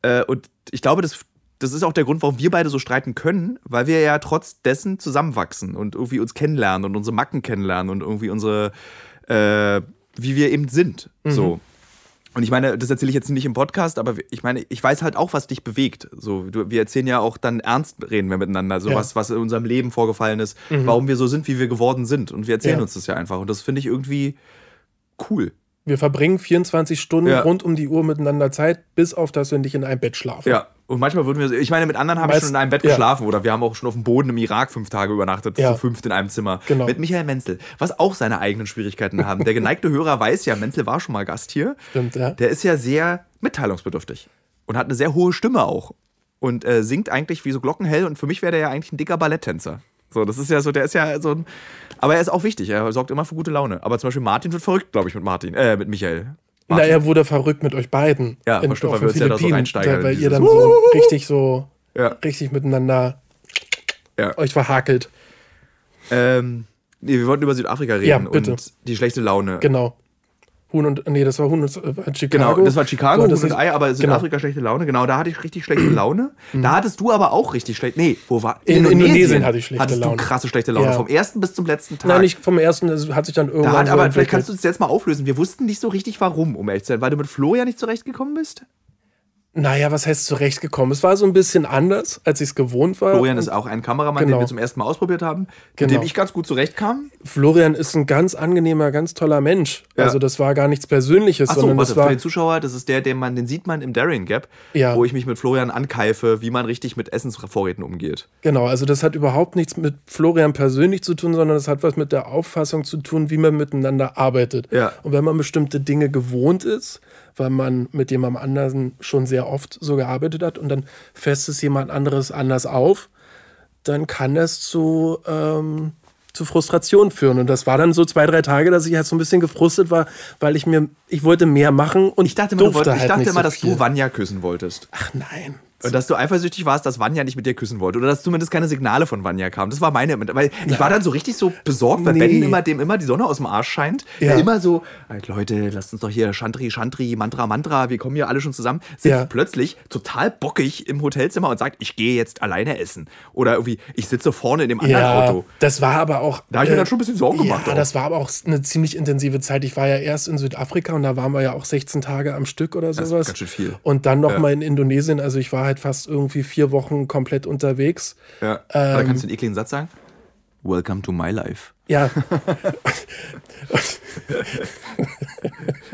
Äh, und ich glaube, das, das ist auch der Grund, warum wir beide so streiten können, weil wir ja trotz dessen zusammenwachsen und irgendwie uns kennenlernen und unsere Macken kennenlernen und irgendwie unsere, äh, wie wir eben sind. Mhm. So. Und ich meine, das erzähle ich jetzt nicht im Podcast, aber ich meine, ich weiß halt auch, was dich bewegt. So, wir erzählen ja auch dann ernst reden wir miteinander, so ja. was, was in unserem Leben vorgefallen ist, mhm. warum wir so sind, wie wir geworden sind. Und wir erzählen ja. uns das ja einfach. Und das finde ich irgendwie cool. Wir verbringen 24 Stunden ja. rund um die Uhr miteinander Zeit, bis auf das, wenn ich in einem Bett schlafe. Ja, und manchmal würden wir, ich meine, mit anderen habe ich schon in einem Bett ja. geschlafen oder wir haben auch schon auf dem Boden im Irak fünf Tage übernachtet, ja. zu fünft in einem Zimmer. Genau. Mit Michael Menzel, was auch seine eigenen Schwierigkeiten haben. Der geneigte Hörer weiß ja, Menzel war schon mal Gast hier. Stimmt, ja. Der ist ja sehr mitteilungsbedürftig und hat eine sehr hohe Stimme auch und äh, singt eigentlich wie so glockenhell und für mich wäre der ja eigentlich ein dicker Balletttänzer. So, das ist ja so, der ist ja so ein. Aber er ist auch wichtig, er sorgt immer für gute Laune. Aber zum Beispiel Martin wird verrückt, glaube ich, mit Martin, äh, mit Michael. Martin. Na, er wurde verrückt mit euch beiden. Ja, in, weil wir uns ja da. Weil ihr dann so richtig so, ja. richtig miteinander ja. euch verhakelt. Ähm, nee, wir wollten über Südafrika reden ja, bitte. und die schlechte Laune. Genau. Huhn und, nee, das war Huhn und äh, Chicago. Genau, das war Chicago, Huhn und Ei, aber. Südafrika genau. schlechte Laune. Genau, da hatte ich richtig schlechte Laune. Mhm. Da hattest du aber auch richtig schlechte, nee, wo war, in Indonesien, Indonesien hatte ich schlechte hattest Laune. du krasse schlechte Laune, ja. vom ersten bis zum letzten Tag. Nein, nicht vom ersten, das hat sich dann irgendwann da hat, Aber so vielleicht kannst du es jetzt mal auflösen. Wir wussten nicht so richtig warum, um ehrlich zu sein, weil du mit Flo ja nicht zurechtgekommen bist? Naja, was heißt zurechtgekommen? Es war so ein bisschen anders, als ich es gewohnt war. Florian ist auch ein Kameramann, genau. den wir zum ersten Mal ausprobiert haben, genau. mit dem ich ganz gut zurechtkam. Florian ist ein ganz angenehmer, ganz toller Mensch. Ja. Also das war gar nichts Persönliches, Ach so, sondern warte, das war für den Zuschauer, das ist der, den man, den sieht man im Darien Gap, ja. wo ich mich mit Florian ankeife, wie man richtig mit Essensvorräten umgeht. Genau, also das hat überhaupt nichts mit Florian persönlich zu tun, sondern das hat was mit der Auffassung zu tun, wie man miteinander arbeitet. Ja. Und wenn man bestimmte Dinge gewohnt ist, weil man mit jemandem anderen schon sehr oft so gearbeitet hat und dann fässt es jemand anderes anders auf, dann kann das zu, ähm, zu Frustration führen. Und das war dann so zwei, drei Tage, dass ich halt so ein bisschen gefrustet war, weil ich mir, ich wollte mehr machen und ich dachte immer, durfte wollt, ich halt dachte immer so dass viel. du Vanya küssen wolltest. Ach nein. Und dass du eifersüchtig warst, dass Vanya nicht mit dir küssen wollte. Oder dass zumindest keine Signale von Vanya kamen. Das war meine. Weil ich war dann so richtig so besorgt, weil nee. Ben immer, dem immer die Sonne aus dem Arsch scheint. Ja. Immer so, Leute, lasst uns doch hier Shantri, Shantri, Mantra, Mantra, wir kommen hier alle schon zusammen. Sitzt ja. plötzlich total bockig im Hotelzimmer und sagt, ich gehe jetzt alleine essen. Oder irgendwie, ich sitze vorne in dem anderen ja, Auto. Das war aber auch. Da habe ich mir äh, dann schon ein bisschen Sorgen gemacht. Ja, auch. das war aber auch eine ziemlich intensive Zeit. Ich war ja erst in Südafrika und da waren wir ja auch 16 Tage am Stück oder sowas. Das ist ganz schön viel. Und dann nochmal ja. in Indonesien. Also ich war halt fast irgendwie vier Wochen komplett unterwegs. Ja. Ähm, da kannst du den ekligen Satz sagen? Welcome to my life. Ja.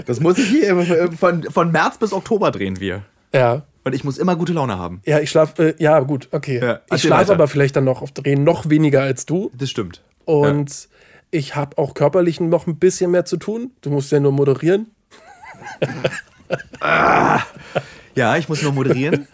das muss ich hier von, von März bis Oktober drehen wir. Ja. Und ich muss immer gute Laune haben. Ja, ich schlafe, äh, ja, gut, okay. Ja, ich schlafe aber vielleicht dann noch auf Drehen noch weniger als du. Das stimmt. Und ja. ich habe auch körperlich noch ein bisschen mehr zu tun. Du musst ja nur moderieren. ah, ja, ich muss nur moderieren.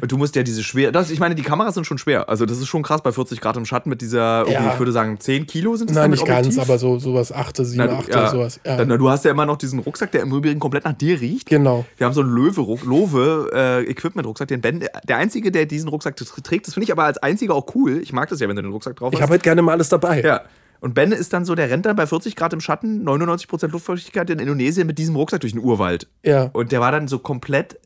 Und du musst ja diese schwer. Das, ich meine, die Kameras sind schon schwer. Also, das ist schon krass bei 40 Grad im Schatten mit dieser, ja. ich würde sagen, 10 Kilo sind das Nein, nicht ganz, aber so sowas 8, 7, 8, ja. sowas. Ja. Dann, du hast ja immer noch diesen Rucksack, der im Übrigen komplett nach dir riecht. Genau. Wir haben so einen Löwe-Equipment-Rucksack, äh, den Ben, der Einzige, der diesen Rucksack trägt. Das finde ich aber als Einziger auch cool. Ich mag das ja, wenn du den Rucksack drauf hast. Ich habe halt gerne mal alles dabei. Ja. Und Ben ist dann so, der rennt dann bei 40 Grad im Schatten, 99% Luftfeuchtigkeit in Indonesien mit diesem Rucksack durch den Urwald. Ja. Und der war dann so komplett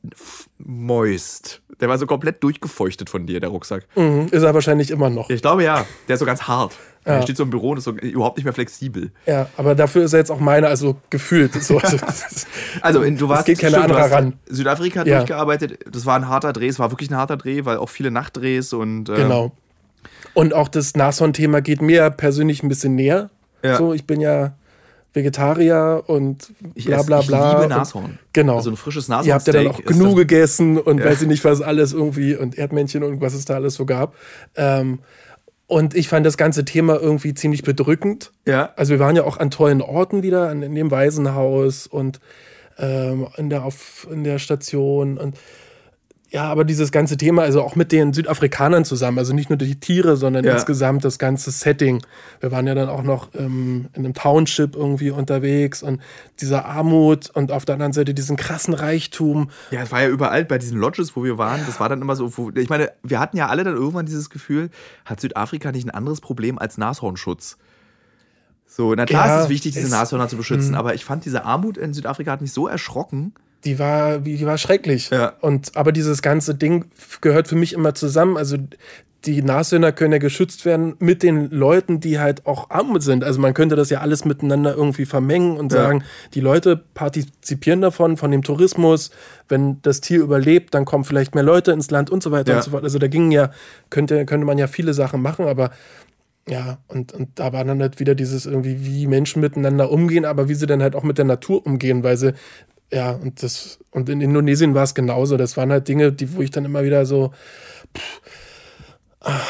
moist. Der war so komplett durchgefeuchtet von dir, der Rucksack. Mhm, ist er wahrscheinlich immer noch. Ich glaube ja. Der ist so ganz hart. Ja. Er steht so im Büro und ist so überhaupt nicht mehr flexibel. Ja, aber dafür ist er jetzt auch meiner, also gefühlt. So. also du warst. Es geht keine andere ran. Südafrika ja. durchgearbeitet. Das war ein harter Dreh. Es war wirklich ein harter Dreh, weil auch viele Nachtdrehs und. Äh, genau. Und auch das Nashorn-Thema geht mir persönlich ein bisschen näher. Ja. So, ich bin ja Vegetarier und bla bla bla. Ich liebe Nashorn. Genau. Also ein frisches Nashorn. Ihr habt ja dann auch genug gegessen und ja. weiß ich nicht was alles irgendwie und Erdmännchen und was es da alles so gab. Ähm, und ich fand das ganze Thema irgendwie ziemlich bedrückend. Ja. Also wir waren ja auch an tollen Orten wieder, in dem Waisenhaus und ähm, in, der, auf, in der Station und ja, aber dieses ganze Thema, also auch mit den Südafrikanern zusammen, also nicht nur die Tiere, sondern ja. insgesamt das ganze Setting. Wir waren ja dann auch noch ähm, in einem Township irgendwie unterwegs und diese Armut und auf der anderen Seite diesen krassen Reichtum. Ja, es war ja überall bei diesen Lodges, wo wir waren. Das war dann immer so, wo, ich meine, wir hatten ja alle dann irgendwann dieses Gefühl, hat Südafrika nicht ein anderes Problem als Nashornschutz? So, na klar ja, ist es wichtig, diese Nashörner zu beschützen, mh. aber ich fand diese Armut in Südafrika hat mich so erschrocken die war, die war schrecklich. Ja. Und, aber dieses ganze Ding gehört für mich immer zusammen. Also die Nashörner können ja geschützt werden mit den Leuten, die halt auch arm sind. Also man könnte das ja alles miteinander irgendwie vermengen und ja. sagen, die Leute partizipieren davon, von dem Tourismus. Wenn das Tier überlebt, dann kommen vielleicht mehr Leute ins Land und so weiter ja. und so fort. Also da gingen ja, könnte, könnte man ja viele Sachen machen, aber ja, und, und da war dann halt wieder dieses irgendwie, wie Menschen miteinander umgehen, aber wie sie dann halt auch mit der Natur umgehen, weil sie ja, und das, und in Indonesien war es genauso. Das waren halt Dinge, die, wo ich dann immer wieder so, pff, ah,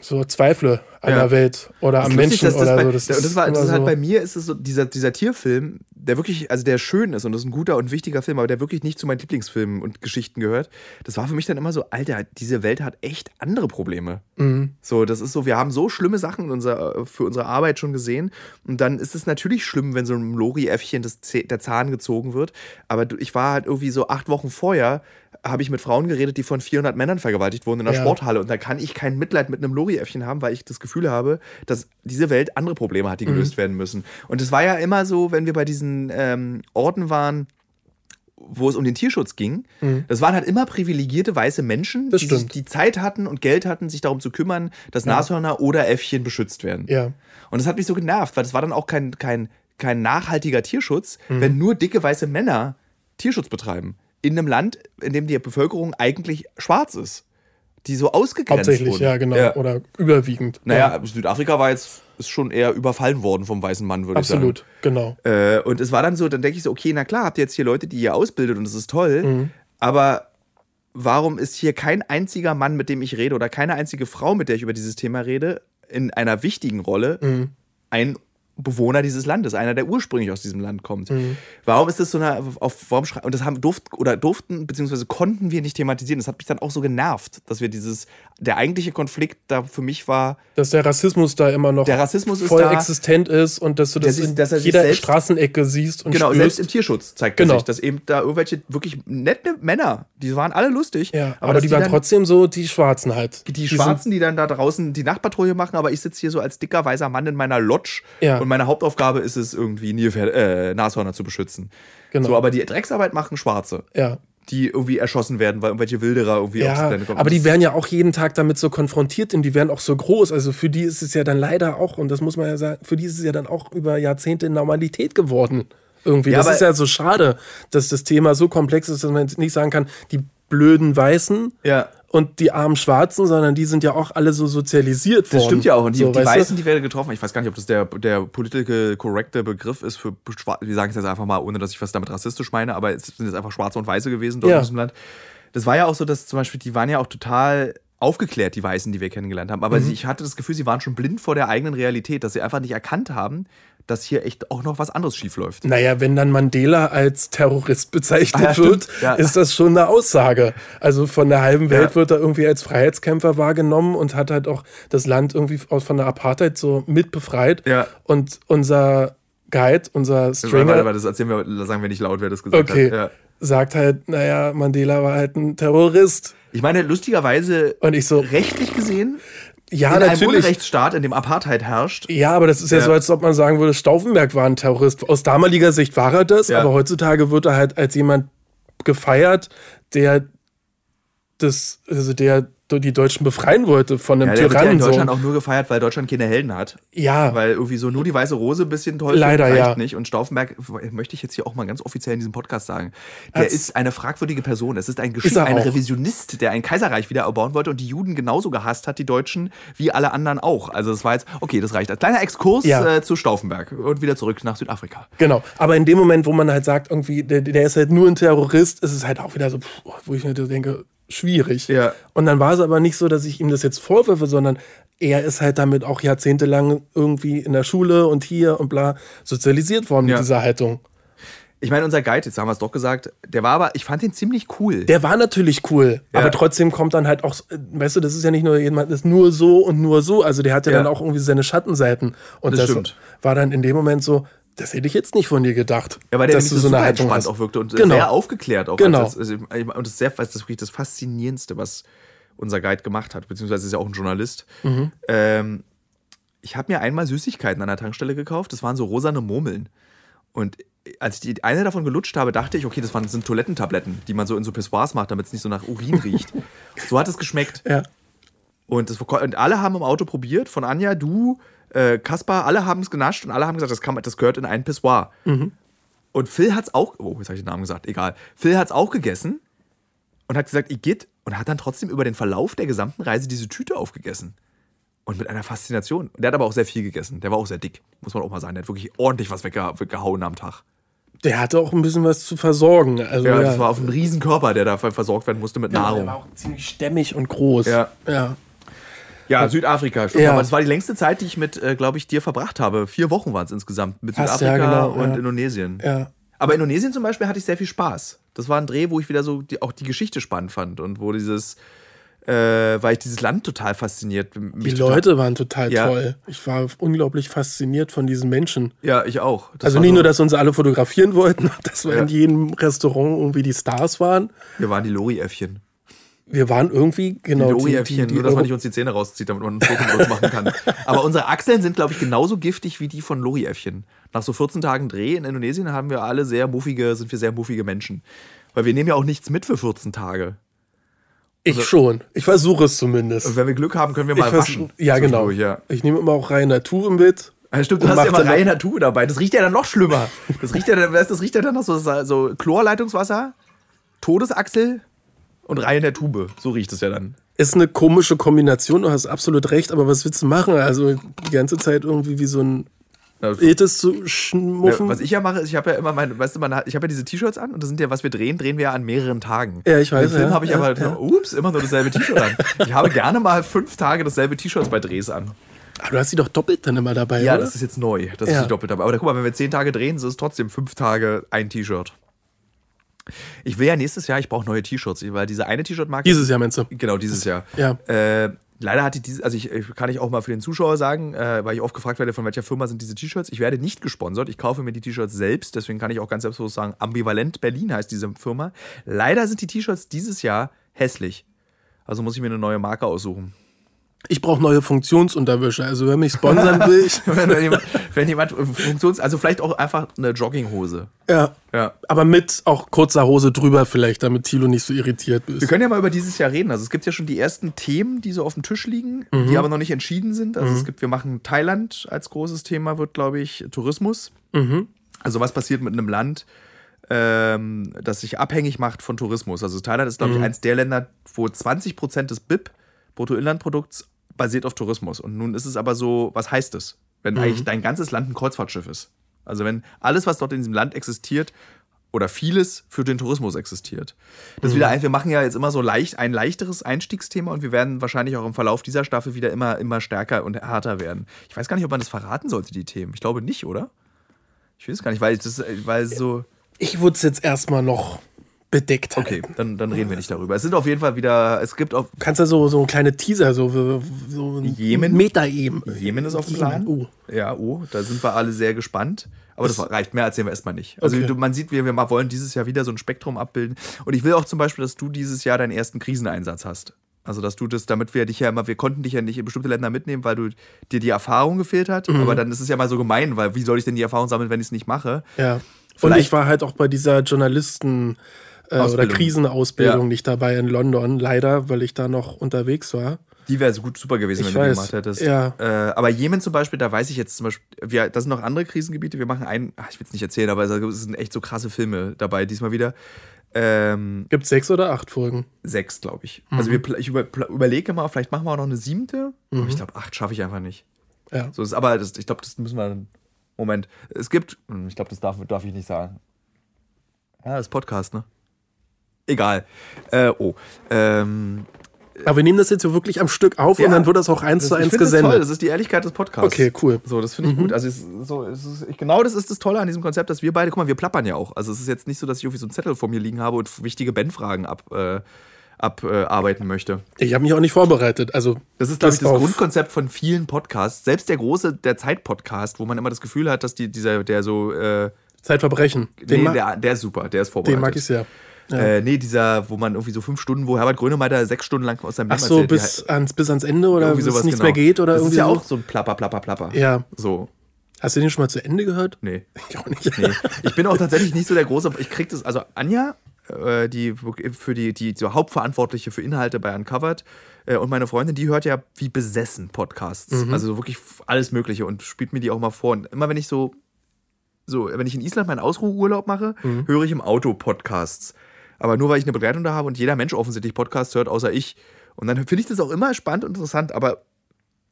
so zweifle an ja. der Welt oder das am Menschen lustig, oder bei, so. Das, das, war, das halt so. bei mir ist es so, dieser, dieser Tierfilm, der wirklich, also der schön ist und das ist ein guter und wichtiger Film, aber der wirklich nicht zu meinen Lieblingsfilmen und Geschichten gehört. Das war für mich dann immer so, Alter, diese Welt hat echt andere Probleme. Mhm. So, das ist so, wir haben so schlimme Sachen unser, für unsere Arbeit schon gesehen und dann ist es natürlich schlimm, wenn so einem Lori-Äffchen der Zahn gezogen wird. Aber ich war halt irgendwie so acht Wochen vorher, habe ich mit Frauen geredet, die von 400 Männern vergewaltigt wurden in der ja. Sporthalle und da kann ich kein Mitleid mit einem Lori-Äffchen haben, weil ich das Gefühl habe, dass diese Welt andere Probleme hat, die mhm. gelöst werden müssen. Und es war ja immer so, wenn wir bei diesen ähm, Orten waren, wo es um den Tierschutz ging, mhm. das waren halt immer privilegierte weiße Menschen, die, die, Zeit hatten und Geld hatten, sich darum zu kümmern, dass ja. Nashörner oder Äffchen beschützt werden. Ja. Und das hat mich so genervt, weil das war dann auch kein, kein, kein nachhaltiger Tierschutz, mhm. wenn nur dicke weiße Männer Tierschutz betreiben. In einem Land, in dem die Bevölkerung eigentlich schwarz ist die so ausgegrenzt Hauptsächlich, wurden. ja, genau. Ja. Oder überwiegend. Naja, ja. Südafrika war jetzt ist schon eher überfallen worden vom weißen Mann, würde ich sagen. Absolut, genau. Äh, und es war dann so, dann denke ich so, okay, na klar, habt ihr jetzt hier Leute, die ihr ausbildet und das ist toll, mhm. aber warum ist hier kein einziger Mann, mit dem ich rede oder keine einzige Frau, mit der ich über dieses Thema rede, in einer wichtigen Rolle mhm. ein Bewohner dieses Landes, einer, der ursprünglich aus diesem Land kommt. Mhm. Warum ist das so eine, auf, warum und das haben durft, oder durften, beziehungsweise konnten wir nicht thematisieren. Das hat mich dann auch so genervt, dass wir dieses, der eigentliche Konflikt da für mich war. Dass der Rassismus da immer noch voll da, existent ist und dass du das sich, in jeder selbst, Straßenecke siehst und Genau, spürst. selbst im Tierschutz zeigt genau. sich, dass eben da irgendwelche wirklich nette Männer, die waren alle lustig. Ja, aber, aber die, die waren dann, trotzdem so die Schwarzen halt. Die, die Schwarzen, die dann da draußen die Nachtpatrouille machen, aber ich sitze hier so als dicker weißer Mann in meiner Lodge ja. Und meine Hauptaufgabe ist es, irgendwie Nilpferd, äh, Nashörner zu beschützen. Genau. So, aber die Drecksarbeit machen Schwarze. Ja. Die irgendwie erschossen werden, weil irgendwelche Wilderer irgendwie ja, aufs Gelände kommen. Aber die werden ja auch jeden Tag damit so konfrontiert und die werden auch so groß. Also für die ist es ja dann leider auch, und das muss man ja sagen, für die ist es ja dann auch über Jahrzehnte Normalität geworden. Irgendwie. Ja, das ist ja so schade, dass das Thema so komplex ist, dass man nicht sagen kann, die blöden Weißen ja und die armen Schwarzen, sondern die sind ja auch alle so sozialisiert worden. Das stimmt ja auch. Und die, so, die Weißen, du? die werden getroffen. Ich weiß gar nicht, ob das der, der political correcte Begriff ist für Schwarze. Wir sagen es jetzt einfach mal, ohne dass ich was damit rassistisch meine, aber es sind jetzt einfach Schwarze und Weiße gewesen dort ja. in diesem Land. Das war ja auch so, dass zum Beispiel, die waren ja auch total aufgeklärt, die Weißen, die wir kennengelernt haben. Aber mhm. ich hatte das Gefühl, sie waren schon blind vor der eigenen Realität, dass sie einfach nicht erkannt haben, dass hier echt auch noch was anderes schiefläuft. Naja, wenn dann Mandela als Terrorist bezeichnet ah, ja, wird, ja. ist das schon eine Aussage. Also von der halben Welt ja. wird er irgendwie als Freiheitskämpfer wahrgenommen und hat halt auch das Land irgendwie von der Apartheid so mit befreit. Und unser Guide, unser Stringer. Warte, warte, das erzählen wir, sagen wir nicht laut, wer das gesagt okay, hat. Sagt halt, naja, Mandela war halt ein Terrorist. Ich meine, lustigerweise, und ich so, rechtlich gesehen, ja, in natürlich. einem Unrechtsstaat, in dem Apartheid herrscht. Ja, aber das ist ja, ja, so, als ob man sagen würde, Stauffenberg war ein Terrorist. Aus damaliger Sicht war er das, ja. aber heutzutage wird er halt als jemand gefeiert, der das, also der die Deutschen befreien wollte von einem ja, der Tyrannen. Wird ja in Deutschland so. auch nur gefeiert, weil Deutschland keine Helden hat. Ja. Weil irgendwie so nur die weiße Rose ein bisschen toll Leider, reicht ja. nicht. Und Stauffenberg, möchte ich jetzt hier auch mal ganz offiziell in diesem Podcast sagen, der Als ist eine fragwürdige Person. Es ist ein Geschick, ein Revisionist, der ein Kaiserreich wieder erbauen wollte und die Juden genauso gehasst hat, die Deutschen, wie alle anderen auch. Also es war jetzt, okay, das reicht. Ein kleiner Exkurs ja. äh, zu Stauffenberg und wieder zurück nach Südafrika. Genau. Aber in dem Moment, wo man halt sagt, irgendwie, der, der ist halt nur ein Terrorist, ist es halt auch wieder so, wo ich mir denke, schwierig. Ja. Und dann war es aber nicht so, dass ich ihm das jetzt vorwürfe, sondern er ist halt damit auch jahrzehntelang irgendwie in der Schule und hier und bla sozialisiert worden ja. mit dieser Haltung. Ich meine, unser Guide, jetzt haben wir es doch gesagt, der war aber, ich fand ihn ziemlich cool. Der war natürlich cool, ja. aber trotzdem kommt dann halt auch, weißt du, das ist ja nicht nur jemand, das ist nur so und nur so. Also der hat ja, ja. dann auch irgendwie seine Schattenseiten. Und das, das stimmt. war dann in dem Moment so, das hätte ich jetzt nicht von dir gedacht. Ja, weil der dass du so eine Haltung hast. auch wirkte und genau. sehr aufgeklärt auch. Genau. Das, also, und das ist, sehr, das ist wirklich das Faszinierendste, was unser Guide gemacht hat, beziehungsweise ist ja auch ein Journalist. Mhm. Ähm, ich habe mir einmal Süßigkeiten an der Tankstelle gekauft. Das waren so rosane Murmeln. Und als ich die eine davon gelutscht habe, dachte ich, okay, das waren, sind Toilettentabletten, die man so in so Pissoirs macht, damit es nicht so nach Urin riecht. so hat es geschmeckt. Ja. Und, das, und alle haben im Auto probiert, von Anja, du, äh, Kaspar, alle haben es genascht und alle haben gesagt, das, kann, das gehört in ein Pissoir. Mhm. Und Phil hat es auch, oh, jetzt habe ich den Namen gesagt, egal. Phil hat es auch gegessen und hat gesagt, Igitt, und hat dann trotzdem über den Verlauf der gesamten Reise diese Tüte aufgegessen. Und mit einer Faszination. Der hat aber auch sehr viel gegessen. Der war auch sehr dick, muss man auch mal sagen. Der hat wirklich ordentlich was weggehauen am Tag. Der hatte auch ein bisschen was zu versorgen. Also, ja, ja, das war auf einem riesen Körper, der da versorgt werden musste mit ja, Nahrung. Der war auch ziemlich stämmig und groß. Ja. ja. Ja, Südafrika. Stimmt, ja. Aber das war die längste Zeit, die ich mit, äh, glaube ich, dir verbracht habe. Vier Wochen waren es insgesamt mit Fast, Südafrika ja, genau, und ja. Indonesien. Ja. Aber Indonesien zum Beispiel hatte ich sehr viel Spaß. Das war ein Dreh, wo ich wieder so die, auch die Geschichte spannend fand und wo dieses, äh, weil ich dieses Land total fasziniert. Die Leute waren total ja. toll. Ich war unglaublich fasziniert von diesen Menschen. Ja, ich auch. Das also nicht so nur, dass uns alle fotografieren wollten, dass wir ja. in jedem Restaurant irgendwie die Stars waren. Wir waren die Lori-Äffchen. Wir waren irgendwie genau die nur dass man nicht uns die Zähne rauszieht, damit man ein Foto machen kann. Aber unsere Achseln sind, glaube ich, genauso giftig wie die von Lori-Äffchen. Nach so 14 Tagen Dreh in Indonesien haben wir alle sehr muffige, sind wir sehr muffige Menschen. Weil wir nehmen ja auch nichts mit für 14 Tage. Ich also, schon. Ich versuche es zumindest. Und wenn wir Glück haben, können wir mal waschen. Ja, genau. Ja. Ich nehme immer auch reine Natur mit. Ja, stimmt, du hast ja immer reine Natur dabei. Das riecht ja dann noch schlimmer. Das riecht ja dann, das riecht ja dann noch so, so Chlorleitungswasser, Todesachsel und Reihe in der Tube. So riecht es ja dann. Ist eine komische Kombination, du hast absolut recht, aber was willst du machen? Also die ganze Zeit irgendwie wie so ein Ethis zu schmuffen. Ja, was ich ja mache, ist, ich habe ja immer meine, weißt du, man hat, ich habe ja diese T-Shirts an und das sind ja, was wir drehen, drehen wir ja an mehreren Tagen. Ja, ich weiß. Im Film ja, habe ich ja, aber, ja. ups, immer nur dasselbe T-Shirt an. Ich habe gerne mal fünf Tage dasselbe T-Shirts bei Drehs an. Aber du hast die doch doppelt dann immer dabei, Ja, oder? das ist jetzt neu. Das ist die doppelt dabei. Aber guck mal, wenn wir zehn Tage drehen, ist es trotzdem fünf Tage ein T-Shirt. Ich will ja nächstes Jahr, ich brauche neue T-Shirts, weil diese eine T-Shirt-Marke. Dieses Jahr meinst du? Genau, dieses Jahr. Ja. Äh, leider hatte diese, also ich, kann ich auch mal für den Zuschauer sagen, äh, weil ich oft gefragt werde, von welcher Firma sind diese T-Shirts. Ich werde nicht gesponsert, ich kaufe mir die T-Shirts selbst, deswegen kann ich auch ganz selbstbewusst sagen, Ambivalent Berlin heißt diese Firma. Leider sind die T-Shirts dieses Jahr hässlich. Also muss ich mir eine neue Marke aussuchen. Ich brauche neue Funktionsunterwäsche. Also wenn mich sponsern will, ich. wenn, jemand, wenn jemand Funktions, also vielleicht auch einfach eine Jogginghose. Ja. ja. Aber mit auch kurzer Hose drüber vielleicht, damit Thilo nicht so irritiert ist. Wir können ja mal über dieses Jahr reden. Also es gibt ja schon die ersten Themen, die so auf dem Tisch liegen, mhm. die aber noch nicht entschieden sind. Also mhm. es gibt, wir machen Thailand als großes Thema, wird glaube ich Tourismus. Mhm. Also was passiert mit einem Land, ähm, das sich abhängig macht von Tourismus. Also Thailand ist glaube ich mhm. eins der Länder, wo 20 Prozent des BIP Bruttoinlandprodukts basiert auf Tourismus. Und nun ist es aber so, was heißt das? Wenn mhm. eigentlich dein ganzes Land ein Kreuzfahrtschiff ist. Also wenn alles, was dort in diesem Land existiert, oder vieles für den Tourismus existiert. Das mhm. wieder ein, wir machen ja jetzt immer so leicht ein leichteres Einstiegsthema und wir werden wahrscheinlich auch im Verlauf dieser Staffel wieder immer, immer stärker und härter werden. Ich weiß gar nicht, ob man das verraten sollte, die Themen. Ich glaube nicht, oder? Ich weiß gar nicht, weil das, weil so. Ich würde es jetzt erstmal noch bedeckt Okay, dann, dann reden wir nicht darüber. Es sind auf jeden Fall wieder, es gibt auf. Kannst du so, so kleine Teaser, so, so Jemen. Meta-Eben. Jemen ist auf dem Plan. Oh. Ja, oh, da sind wir alle sehr gespannt. Aber das, das reicht, mehr erzählen wir erstmal nicht. Also okay. man sieht, wir, wir wollen dieses Jahr wieder so ein Spektrum abbilden. Und ich will auch zum Beispiel, dass du dieses Jahr deinen ersten Kriseneinsatz hast. Also, dass du das, damit wir dich ja immer, wir konnten dich ja nicht in bestimmte Länder mitnehmen, weil du dir die Erfahrung gefehlt hat. Mhm. Aber dann ist es ja mal so gemein, weil wie soll ich denn die Erfahrung sammeln, wenn ich es nicht mache? Ja. Und ich war halt auch bei dieser Journalisten- äh, oder Krisenausbildung ja. nicht dabei in London, leider, weil ich da noch unterwegs war. Die wäre so gut super gewesen, ich wenn weiß. du die gemacht hättest. Ja. Äh, aber Jemen zum Beispiel, da weiß ich jetzt zum Beispiel, wir, das sind noch andere Krisengebiete. Wir machen einen, ach, ich will es nicht erzählen, aber es sind echt so krasse Filme dabei diesmal wieder. Ähm, Gibt es sechs oder acht Folgen? Sechs, glaube ich. Mhm. Also wir, ich über, überlege mal, vielleicht machen wir auch noch eine siebte. Mhm. Aber ich glaube, acht schaffe ich einfach nicht. Ja. So ist, aber das, ich glaube, das müssen wir. Moment. Es gibt. Hm, ich glaube, das darf, darf ich nicht sagen. Ja, das ist Podcast, ne? Egal. Äh, oh. Ähm, aber wir nehmen das jetzt so wirklich am Stück auf ja, und dann wird das auch eins zu eins gesendet. Das, toll. das ist die Ehrlichkeit des Podcasts. Okay, cool. So, das finde ich mhm. gut. Also ist, so, ist, ich, genau das ist das Tolle an diesem Konzept, dass wir beide, guck mal, wir plappern ja auch. Also es ist jetzt nicht so, dass ich irgendwie so einen Zettel vor mir liegen habe und wichtige Bandfragen ab. Äh, abarbeiten möchte. Ich habe mich auch nicht vorbereitet. Also das ist, glaube ich, das auf. Grundkonzept von vielen Podcasts. Selbst der große, der Zeit-Podcast, wo man immer das Gefühl hat, dass die, dieser, der so. Äh, Zeitverbrechen. Den nee, der, der ist super, der ist vorbereitet. Den mag ich sehr. Ja. Äh, nee, dieser, wo man irgendwie so fünf Stunden, wo Herbert Grönemeyer sechs Stunden lang aus seinem Leben Ach so, bis, halt, ans, bis ans Ende oder bis es nichts genau. mehr geht? Oder das irgendwie ist ja so? auch so ein Plapper, Plapper, Plapper. Ja. So. Hast du den schon mal zu Ende gehört? Nee. Ich auch nicht. Nee. Ich bin auch tatsächlich nicht so der große, ich krieg das, also Anja, äh, die für die, die so Hauptverantwortliche für Inhalte bei Uncovered, äh, und meine Freundin, die hört ja wie besessen Podcasts. Mhm. Also so wirklich alles Mögliche und spielt mir die auch mal vor. Und immer wenn ich so, so, wenn ich in Island meinen Ausruheurlaub mache, mhm. höre ich im Auto Podcasts. Aber nur weil ich eine Begleitung da habe und jeder Mensch offensichtlich Podcasts hört, außer ich. Und dann finde ich das auch immer spannend und interessant, aber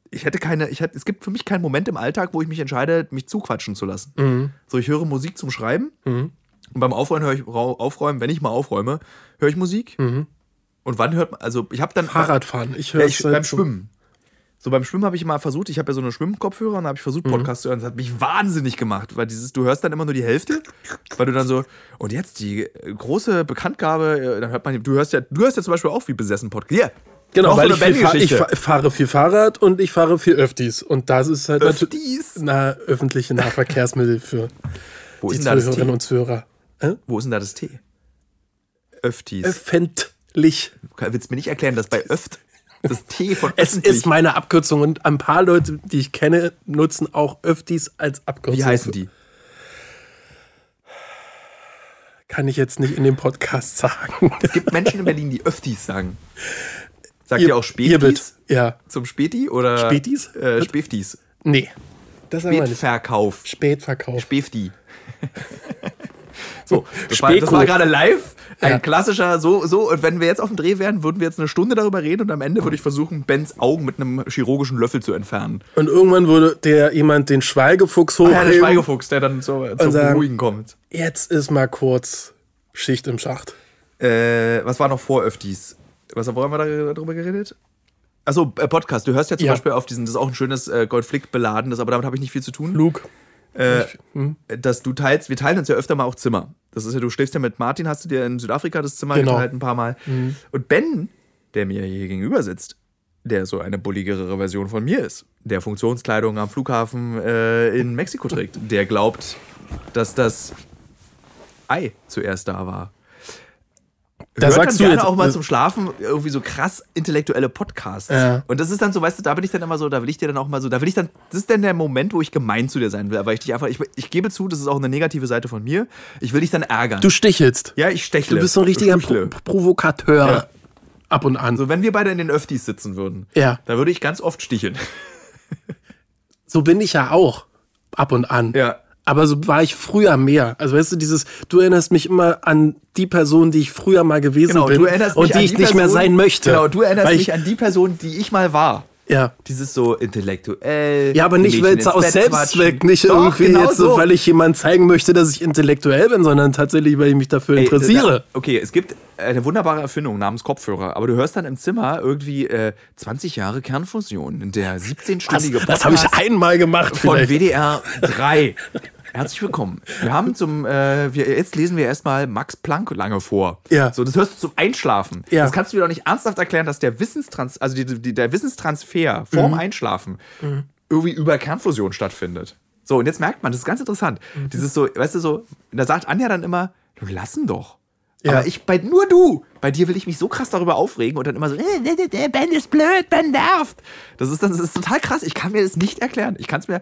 ich hätte keine, ich hätte, es gibt für mich keinen Moment im Alltag, wo ich mich entscheide, mich zuquatschen zu lassen. Mhm. So, ich höre Musik zum Schreiben mhm. und beim Aufräumen höre ich aufräumen, wenn ich mal aufräume, höre ich Musik. Mhm. Und wann hört man, also ich habe dann. Fahrradfahren, ich höre ja, beim Schwimmen. So beim Schwimmen habe ich mal versucht, ich habe ja so eine Schwimmkopfhörer und habe ich versucht, mhm. Podcast zu hören. Das hat mich wahnsinnig gemacht, weil dieses, du hörst dann immer nur die Hälfte, weil du dann so, und jetzt die große Bekanntgabe, äh, dann hört man, du hörst ja, du hörst ja zum Beispiel auch wie besessen Podcast. Yeah. Genau, weil ich, viel, ich, fahre viel Fahrrad und ich fahre viel Öftis. Und das ist halt Öftis? Na, öffentliche Nahverkehrsmittel für Wo die Zuhörerinnen und Zuhörer. Äh? Wo ist denn da das T? Öftis. Öffentlich. Willst du mir nicht erklären, dass bei Öft das T von Es ist meine Abkürzung und ein paar Leute, die ich kenne, nutzen auch Öftis als Abkürzung. Wie heißen die? Kann ich jetzt nicht in dem Podcast sagen. Es gibt Menschen in Berlin, die Öftis sagen. Sagt ihr, ihr auch Spätis? Ja. Zum Späti oder? Spätis? Äh, Späftis. Nee. Das Spätverkauf. Spätverkauf. Späfti. So, das war, das war gerade live. Ein ja. klassischer, so, so, und wenn wir jetzt auf dem Dreh wären, würden wir jetzt eine Stunde darüber reden und am Ende würde ich versuchen, Bens Augen mit einem chirurgischen Löffel zu entfernen. Und irgendwann würde der jemand den Schweigefuchs hochheben. Ah, ja, der Schweigefuchs, der dann so, zum sagen, Beruhigen kommt. Jetzt ist mal kurz Schicht im Schacht. Äh, was war noch vor Öftis? Was haben wir da drüber geredet? Achso, äh, Podcast. Du hörst ja zum ja. Beispiel auf diesen, das ist auch ein schönes äh, Goldflick beladenes, aber damit habe ich nicht viel zu tun. Flug. Äh, hm. dass du teilst, wir teilen uns ja öfter mal auch Zimmer. Das ist ja, du schläfst ja mit Martin, hast du dir in Südafrika das Zimmer genau. geteilt ein paar Mal. Mhm. Und Ben, der mir hier gegenüber sitzt, der so eine bulligere Version von mir ist, der Funktionskleidung am Flughafen äh, in Mexiko trägt, der glaubt, dass das Ei zuerst da war. Da Hört sagst dann du gerne jetzt, auch mal zum Schlafen irgendwie so krass intellektuelle Podcasts. Ja. Und das ist dann so, weißt du, da bin ich dann immer so, da will ich dir dann auch mal so, da will ich dann, das ist dann der Moment, wo ich gemein zu dir sein will, aber ich dich einfach, ich, ich gebe zu, das ist auch eine negative Seite von mir. Ich will dich dann ärgern. Du stichelst. Ja, ich stechle. Du bist so ein richtiger Pro Provokateur. Ja. Ab und an. So, wenn wir beide in den Öftis sitzen würden, ja. da würde ich ganz oft sticheln. So bin ich ja auch. Ab und an. Ja. Aber so war ich früher mehr. Also weißt du, dieses, du erinnerst mich immer an die Person, die ich früher mal gewesen genau, bin und die ich die nicht Person, mehr sein möchte. Genau, du erinnerst mich an die Person, die ich mal war. Ja. Dieses so intellektuell. Ja, aber nicht weil es aus Selbstzweck, nicht Doch, irgendwie genau jetzt so, weil ich jemand zeigen möchte, dass ich intellektuell bin, sondern tatsächlich, weil ich mich dafür Ey, interessiere. Da, okay, es gibt eine wunderbare Erfindung namens Kopfhörer, aber du hörst dann im Zimmer irgendwie äh, 20 Jahre Kernfusion, der 17-stündige Podcast. Das habe ich einmal gemacht. Von vielleicht. WDR 3. Herzlich willkommen. Wir haben zum, äh, wir, jetzt lesen wir erstmal Max Planck lange vor. Ja. So, das hörst du zum Einschlafen. Ja. Das kannst du mir doch nicht ernsthaft erklären, dass der Wissenstrans, also die, die, der Wissenstransfer vorm mhm. Einschlafen mhm. irgendwie über Kernfusion stattfindet. So, und jetzt merkt man, das ist ganz interessant. Mhm. Dieses so, weißt du, so, da sagt Anja dann immer, du lassen doch. Ja. Aber ich, bei, nur du, bei dir will ich mich so krass darüber aufregen und dann immer so, äh, Ben ist blöd, Ben nervt. Das ist, das ist total krass. Ich kann mir das nicht erklären. Ich kann es mir,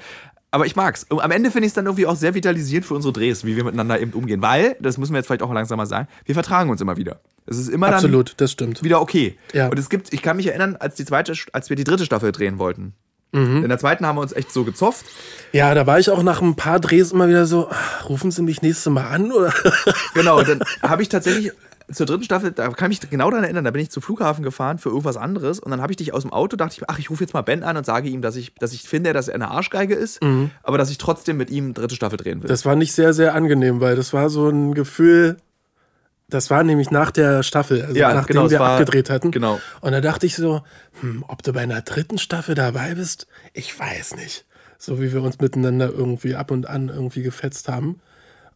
aber ich mag's. Und am Ende finde ich es dann irgendwie auch sehr vitalisiert für unsere Drehs, wie wir miteinander eben umgehen. Weil, das müssen wir jetzt vielleicht auch langsam mal sagen, wir vertragen uns immer wieder. Es ist immer Absolut, das stimmt. wieder okay. Ja. Und es gibt, ich kann mich erinnern, als die zweite, als wir die dritte Staffel drehen wollten. In der zweiten haben wir uns echt so gezofft. Ja, da war ich auch nach ein paar Drehs immer wieder so, ach, rufen Sie mich nächstes Mal an? Oder? Genau, dann habe ich tatsächlich zur dritten Staffel, da kann ich mich genau daran erinnern, da bin ich zum Flughafen gefahren für irgendwas anderes und dann habe ich dich aus dem Auto, dachte ich, ach, ich rufe jetzt mal Ben an und sage ihm, dass ich, dass ich finde, dass er eine Arschgeige ist, aber dass ich trotzdem mit ihm dritte Staffel drehen will. Das war nicht sehr, sehr angenehm, weil das war so ein Gefühl, das war nämlich nach der Staffel, also Ja, nachdem genau, wir war- abgedreht hatten. genau. Und da dachte ich so, hm, ob du bei einer dritten Staffel dabei bist, ich weiß nicht. So wie wir uns miteinander irgendwie ab und an irgendwie gefetzt haben.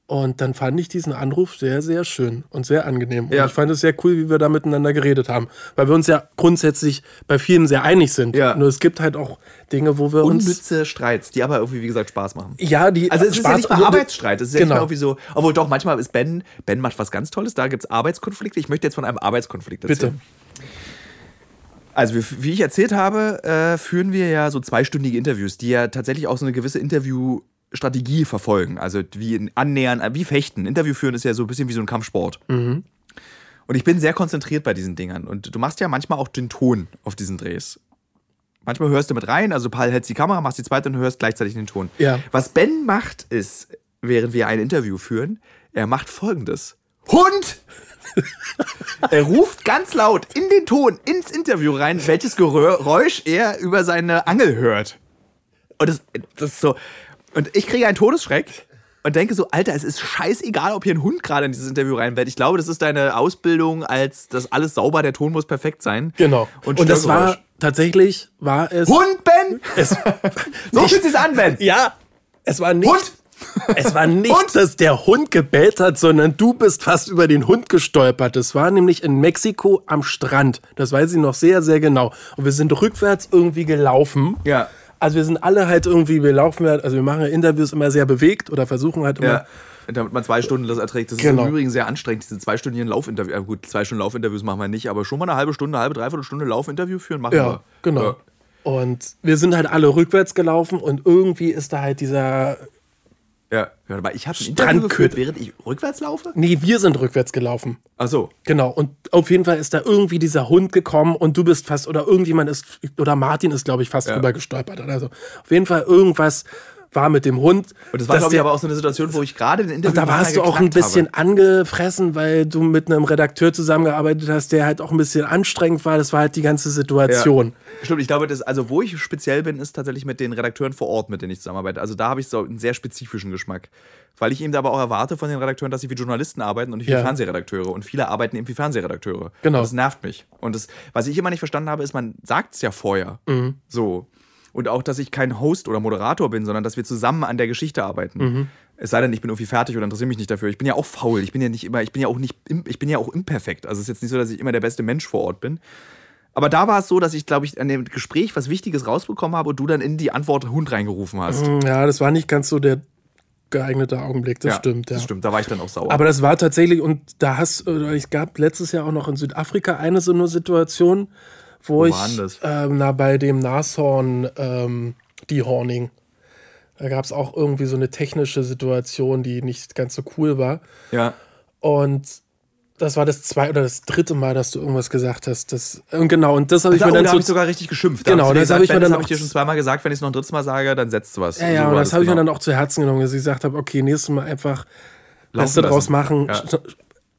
Und dann fand ich diesen Anruf sehr, sehr schön und sehr angenehm. Und Ja. ich fand es sehr cool, wie wir da miteinander geredet haben. Weil wir uns ja grundsätzlich bei vielen sehr einig sind. Ja. Nur es gibt halt auch Dinge, wo wir uns. Unnütze Streits, die aber irgendwie, wie gesagt, Spaß machen. Ja, die Also es ist ja nicht mal und- Arbeitsstreit, es ist ja Genau. nicht mal irgendwie so, obwohl doch, manchmal ist Ben, Ben macht was ganz Tolles, da gibt es Arbeitskonflikte. Ich möchte jetzt von einem Arbeitskonflikt erzählen. Bitte. Also wie, ich erzählt habe, äh, führen wir ja so zweistündige Interviews, die ja tatsächlich auch so eine gewisse Interviewstrategie verfolgen. Also wie annähern, äh, wie fechten. Interview führen ist ja so ein bisschen wie so ein Kampfsport. Und ich bin sehr konzentriert bei diesen Dingern. Und du machst ja manchmal auch den Ton auf diesen Drehs. Manchmal hörst du mit rein, also Paul hältst die Kamera, machst die zweite und hörst gleichzeitig den Ton. Ja. Was Ben macht, ist, während wir ein Interview führen, er macht folgendes. Hund! er ruft ganz laut in den Ton, ins Interview rein, welches Geräusch er über seine Angel hört. Und das, das ist so. Und ich kriege einen Todesschreck und denke so, Alter, es ist scheißegal, ob hier ein Hund gerade in dieses Interview reinfällt. Ich glaube, das ist deine Ausbildung als das alles sauber, der Ton muss perfekt sein. Genau. Und, Und, das war tatsächlich, war es. Hund, Ben! Es, So fühlt sich's an, Ben! ja, es war nicht. Hund! Es war nicht, dass der Hund gebellt hat, sondern du bist fast über den Hund gestolpert. Das war nämlich in Mexiko am Strand. Das weiß ich noch sehr, sehr genau. Und wir sind rückwärts irgendwie gelaufen. Ja. Also wir sind alle halt irgendwie, wir laufen halt, also wir machen ja Interviews immer sehr bewegt oder versuchen halt immer. Ja. Damit man zwei Stunden das erträgt. Das Genau. ist im Übrigen sehr anstrengend, diese zweistündigen Laufinterviews. Ja, gut, zwei Stunden Laufinterviews machen wir nicht, aber schon mal eine halbe Stunde, eine halbe, dreiviertel Stunde Laufinterview führen machen Ja, wir. genau. Ja. Und wir sind halt alle rückwärts gelaufen und irgendwie ist da halt dieser. Ja, ja aber ich habe geführt, während ich rückwärts laufe? Nee, wir sind rückwärts gelaufen. Ach so. Genau, und auf jeden Fall ist da irgendwie dieser Hund gekommen und du bist fast, oder irgendjemand ist, oder Martin ist, glaube ich, fast Ja. drüber gestolpert oder so. Auf jeden Fall irgendwas war mit dem Hund. Und das war, glaube ich, aber auch so eine Situation, wo ich gerade den Interview und da warst du auch ein bisschen angefressen, weil du mit einem Redakteur zusammengearbeitet hast, der halt auch ein bisschen anstrengend war. Das war halt die ganze Situation. Ja. Stimmt, ich glaube, das, also wo ich speziell bin, ist tatsächlich mit den Redakteuren vor Ort, mit denen ich zusammenarbeite. Also da habe ich so einen sehr spezifischen Geschmack. Weil ich eben aber auch erwarte von den Redakteuren, dass sie wie Journalisten arbeiten und nicht wie Ja. Fernsehredakteure. Und viele arbeiten eben wie Fernsehredakteure. Genau. Und das nervt mich. Und das, was ich immer nicht verstanden habe, ist, man sagt es ja vorher. Mhm. So. Und auch, dass ich kein Host oder Moderator bin, sondern dass wir zusammen an der Geschichte arbeiten. Mhm. Es sei denn, ich bin irgendwie fertig oder interessiere mich nicht dafür. Ich bin ja auch faul. Ich bin ja nicht immer, ich bin ja auch nicht, ich bin ja auch imperfekt. Also es ist jetzt nicht so, dass ich immer der beste Mensch vor Ort bin. Aber da war es so, dass ich, glaube ich, an dem Gespräch was Wichtiges rausbekommen habe und du dann in die Antwort Hund reingerufen hast. Ja, das war nicht ganz so der geeignete Augenblick, das stimmt, ja. Das stimmt, da war ich dann auch sauer. Aber das war tatsächlich, und da hast, es gab letztes Jahr auch noch in Südafrika eine so eine Situation, wo, Wo ich, war denn das? ähm, na, bei dem Nashorn, ähm, die Horning, da gab es auch irgendwie so eine technische Situation, die nicht ganz so cool war. ja. Und das war das zweite oder das dritte Mal, dass du irgendwas gesagt hast. Das, und genau, und das habe ich Da, mir oh, dann da so habe ich sogar richtig geschimpft. Genau, das habe ich mir dann das auch- ich dir schon zweimal gesagt, wenn ich es noch ein drittes Mal sage, dann setzt du was. Ja, ja, So und das habe ich mir genau. dann auch zu Herzen genommen, dass ich gesagt habe, okay, nächstes Mal einfach Beste draus machen. Ja.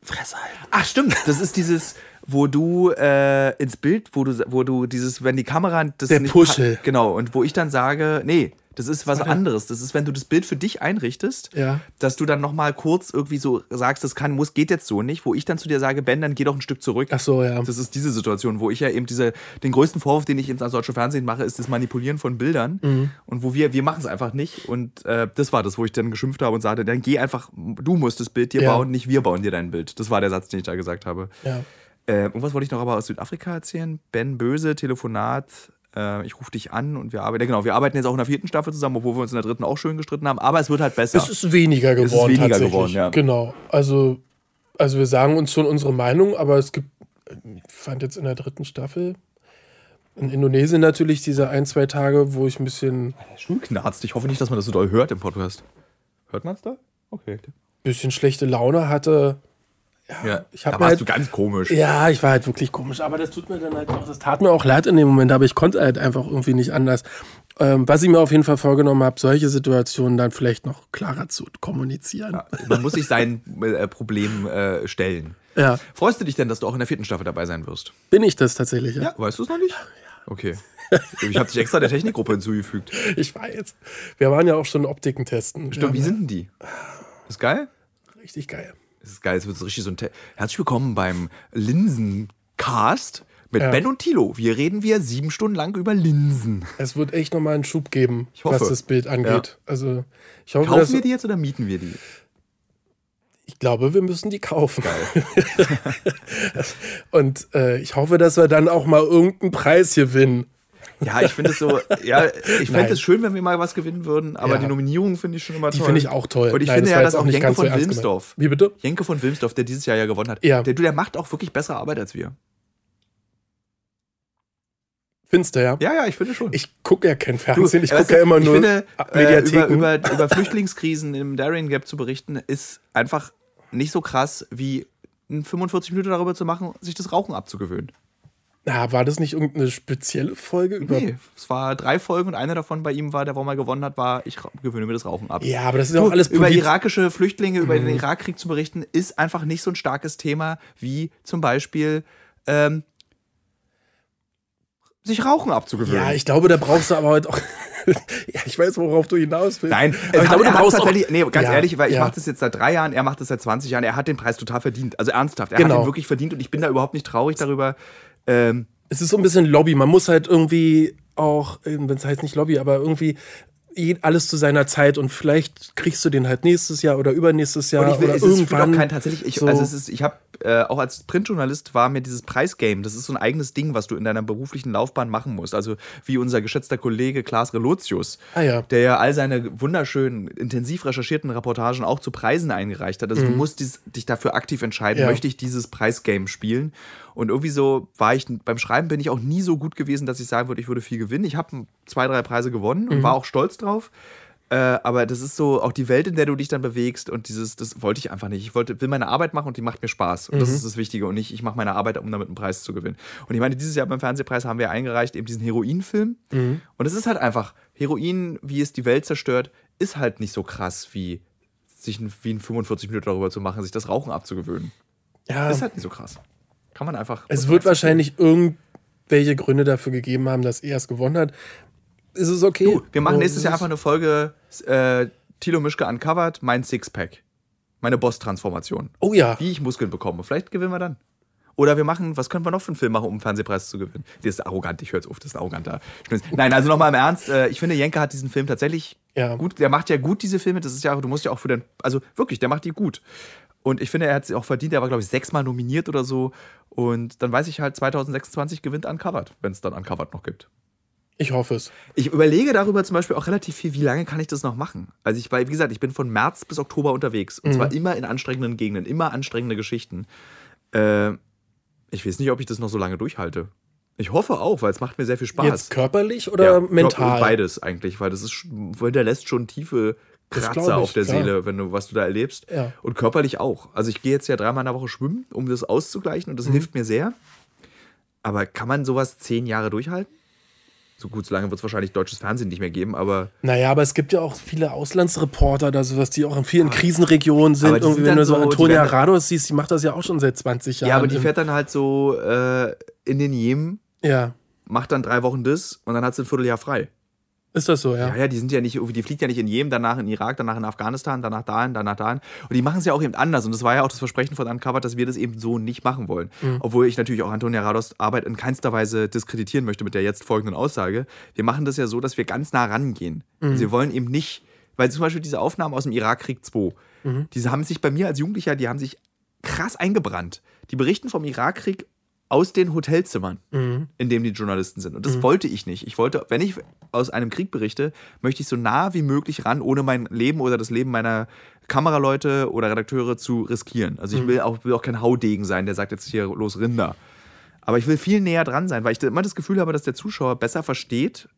Fresse halten. Ach, stimmt. Das ist dieses, wo du äh, ins Bild, wo du, wo du dieses, wenn die Kamera das Der nicht Puschel. Genau, und wo ich dann sage, nee, das ist was anderes. Das ist, wenn du das Bild für dich einrichtest, Ja. dass du dann nochmal kurz irgendwie so sagst, das kann, muss, geht jetzt so nicht, wo ich dann zu dir sage, Ben, dann geh doch ein Stück zurück. Ach so, ja. Das ist diese Situation, wo ich ja eben diese, den größten Vorwurf, den ich eben als deutsche Fernsehen mache, ist das Manipulieren von Bildern. Mhm. Und wo wir, wir machen es einfach nicht. Und äh, das war das, wo ich dann geschimpft habe und sagte, dann geh einfach, du musst das Bild dir Ja. bauen, nicht wir bauen dir dein Bild. Das war der Satz, den ich da gesagt habe. ja. Äh, und was wollte ich noch aber aus Südafrika erzählen? Ben Böse, Telefonat. Äh, ich rufe dich an und wir arbeiten, genau, wir arbeiten jetzt auch in der vierten Staffel zusammen, obwohl wir uns in der dritten auch schön gestritten haben, aber es wird halt besser. Es ist weniger ist geworden. weniger tatsächlich. geworden, ja. Genau. Also, also wir sagen uns schon unsere Meinung, aber es gibt, ich fand jetzt in der dritten Staffel, In Indonesien natürlich diese ein, zwei Tage, wo ich ein bisschen. Schon knarzt. Ich hoffe nicht, dass man das so doll hört im Podcast. Hört man es da? Okay. Bisschen schlechte Laune hatte. Ja, ja ich da warst halt, du ganz komisch. Ja, ich war halt wirklich komisch. Aber das tut mir dann halt auch, das tat mir auch leid in dem Moment, aber ich konnte halt einfach irgendwie nicht anders. Ähm, was ich mir auf jeden Fall vorgenommen habe, solche Situationen dann vielleicht noch klarer zu kommunizieren. Ja, man muss sich sein äh, Problem äh, stellen. Ja. Freust du dich denn, dass du auch in der vierten Staffel dabei sein wirst? Bin ich das tatsächlich, ja. ja weißt du es noch nicht? Okay. Ich habe dich extra der Technikgruppe hinzugefügt. Ich weiß. Wir waren ja auch schon Optiken testen. Stimmt, wie sind denn die? Ist geil? Richtig geil. Das ist geil. Es wird so richtig so ein. Te Herzlich willkommen beim Linsencast mit ja. Ben und Tilo. Wir reden wir sieben Stunden lang über Linsen. Es wird echt nochmal einen Schub geben, was das Bild angeht. Ja. Also, ich hoffe, Kaufen wir die jetzt oder mieten wir die? Ich glaube, wir müssen die kaufen. und äh, ich hoffe, dass wir dann auch mal irgendeinen Preis gewinnen. Ja, ich finde es so, ja, ich fände es schön, wenn wir mal was gewinnen würden, aber ja. die Nominierung finde ich schon immer toll. Die finde ich auch toll. Und ich Nein, finde ja, dass auch Jenke von Wilmsdorf. Wie bitte? Jenke von Wilmsdorf, der dieses Jahr ja gewonnen hat. Ja. Der, der macht auch wirklich bessere Arbeit als wir. Findest du, ja? Ja, ja, ich finde schon. Ich gucke ja kein Fernsehen, ich gucke ja immer nur finde, äh, über, über, über Flüchtlingskrisen im Darien Gap zu berichten, ist einfach nicht so krass, wie 45 Minuten darüber zu machen, sich das Rauchen abzugewöhnen. Na, war das nicht irgendeine spezielle Folge? Über nee, es war drei Folgen und eine davon bei ihm war, der wo mal gewonnen hat, war, ich gewöhne mir das Rauchen ab. Ja, aber das ist auch alles Über irakische Flüchtlinge, mhm. über den Irakkrieg zu berichten, ist einfach nicht so ein starkes Thema wie zum Beispiel ähm, sich Rauchen abzugewöhnen. Ja, ich glaube, da brauchst du aber heute auch. ja, ich weiß, worauf du hinaus willst. Nein, aber ich glaube, du brauchst tatsächlich. Nee, ganz ja, ehrlich, weil ich ja. mache das jetzt seit drei Jahren, er macht das seit 20 Jahren, er hat den Preis total verdient. Also ernsthaft, er genau. hat ihn wirklich verdient und ich bin da überhaupt nicht traurig darüber. Ähm, es ist so ein bisschen Lobby. Man muss halt irgendwie auch, wenn es heißt nicht Lobby, aber irgendwie alles zu seiner Zeit und vielleicht kriegst du den halt nächstes Jahr oder übernächstes Jahr und ich will, oder es irgendwann. Ist kein, tatsächlich, ich, so. also es ist, ich habe äh, auch als Printjournalist war mir dieses Preisgame, das ist so ein eigenes Ding, was du in deiner beruflichen Laufbahn machen musst. Also wie unser geschätzter Kollege Klaas Relotius, ah, ja. der ja all seine wunderschönen, intensiv recherchierten Reportagen auch zu Preisen eingereicht hat. Also mhm. du musst dies, dich dafür aktiv entscheiden, ja. möchte ich dieses Preisgame spielen. Und irgendwie so war ich, beim Schreiben bin ich auch nie so gut gewesen, dass ich sagen würde, ich würde viel gewinnen. Ich habe zwei, drei Preise gewonnen und mhm. war auch stolz drauf. Äh, aber das ist so auch die Welt, in der du dich dann bewegst und dieses, das wollte ich einfach nicht. Ich wollte, will meine Arbeit machen und die macht mir Spaß. Und mhm. das ist das Wichtige. Und nicht, ich mache meine Arbeit, um damit einen Preis zu gewinnen. Und ich meine, dieses Jahr beim Fernsehpreis haben wir eingereicht eben diesen Heroin-Film. Mhm. Und es ist halt einfach, Heroin, wie es die Welt zerstört, ist halt nicht so krass wie sich wie in 45 Minuten darüber zu machen, sich das Rauchen abzugewöhnen. Ja. Ist halt nicht so krass. Kann man einfach. Es wird wahrscheinlich irgendwelche Gründe dafür gegeben haben, dass er es gewonnen hat. Ist es okay? Du, wir machen nächstes Jahr einfach eine Folge äh, Tilo Mischke Uncovered, mein Sixpack. Meine Boss-Transformation. Oh ja. Wie ich Muskeln bekomme. Vielleicht gewinnen wir dann. Oder wir machen, was können wir noch für einen Film machen, um einen Fernsehpreis zu gewinnen? Das ist arrogant, ich höre es auf, das ist ein arroganter. Nein, also nochmal im Ernst, äh, ich finde, Jenke hat diesen Film tatsächlich ja. gut, der macht ja gut diese Filme, das ist ja, du musst ja auch für den, also wirklich, der macht die gut. Und ich finde, er hat sie auch verdient. Er war, glaube ich, sechsmal nominiert oder so. Und dann weiß ich halt, 2026 gewinnt Uncovered, wenn es dann Uncovered noch gibt. Ich hoffe es. Ich überlege darüber zum Beispiel auch relativ viel, wie lange kann ich das noch machen? Also ich war, wie gesagt, ich bin von März bis Oktober unterwegs. Und mhm. zwar immer in anstrengenden Gegenden, immer anstrengende Geschichten. Äh, ich weiß nicht, ob ich das noch so lange durchhalte. Ich hoffe auch, weil es macht mir sehr viel Spaß. Jetzt körperlich oder ja, mental? Beides eigentlich, weil das ist, hinterlässt schon tiefe Kratzer auf der klar. Seele, wenn du, was du da erlebst. Ja. Und körperlich auch. Also ich gehe jetzt ja dreimal in der Woche schwimmen, um das auszugleichen und das mhm. hilft mir sehr. Aber kann man sowas zehn Jahre durchhalten? So gut, so lange wird es wahrscheinlich deutsches Fernsehen nicht mehr geben, aber. Naja, aber es gibt ja auch viele Auslandsreporter, da sowas, die auch in vielen ah, Krisenregionen sind. Irgendwie, sind wenn du so Antonia Rados siehst, die macht das ja auch schon seit 20 Jahren. Ja, aber die fährt dann halt so äh, in den Jemen, ja. macht dann drei Wochen das und dann hat sie ein Vierteljahr frei. Ist das so, ja? Ja, ja, die sind ja nicht, die fliegt ja nicht in Jemen, danach in Irak, danach in Afghanistan, danach dahin, danach dahin. Und die machen es ja auch eben anders. Und das war ja auch das Versprechen von Uncovered, dass wir das eben so nicht machen wollen. Mhm. Obwohl ich natürlich auch Antonia Rados Arbeit in keinster Weise diskreditieren möchte mit der jetzt folgenden Aussage. Wir machen das ja so, dass wir ganz nah rangehen. Mhm. Wir wollen eben nicht, weil zum Beispiel diese Aufnahmen aus dem Irakkrieg 2, mhm. diese haben sich bei mir als Jugendlicher, die haben sich krass eingebrannt. Die berichten vom Irakkrieg aus den Hotelzimmern, mhm. in denen die Journalisten sind. Und das mhm. wollte ich nicht. Ich wollte, wenn ich aus einem Krieg berichte, möchte ich so nah wie möglich ran, ohne mein Leben oder das Leben meiner Kameraleute oder Redakteure zu riskieren. Also ich mhm. will auch, will auch kein Haudegen sein, der sagt jetzt hier los Rinder. Aber ich will viel näher dran sein, weil ich immer das Gefühl habe, dass der Zuschauer besser versteht.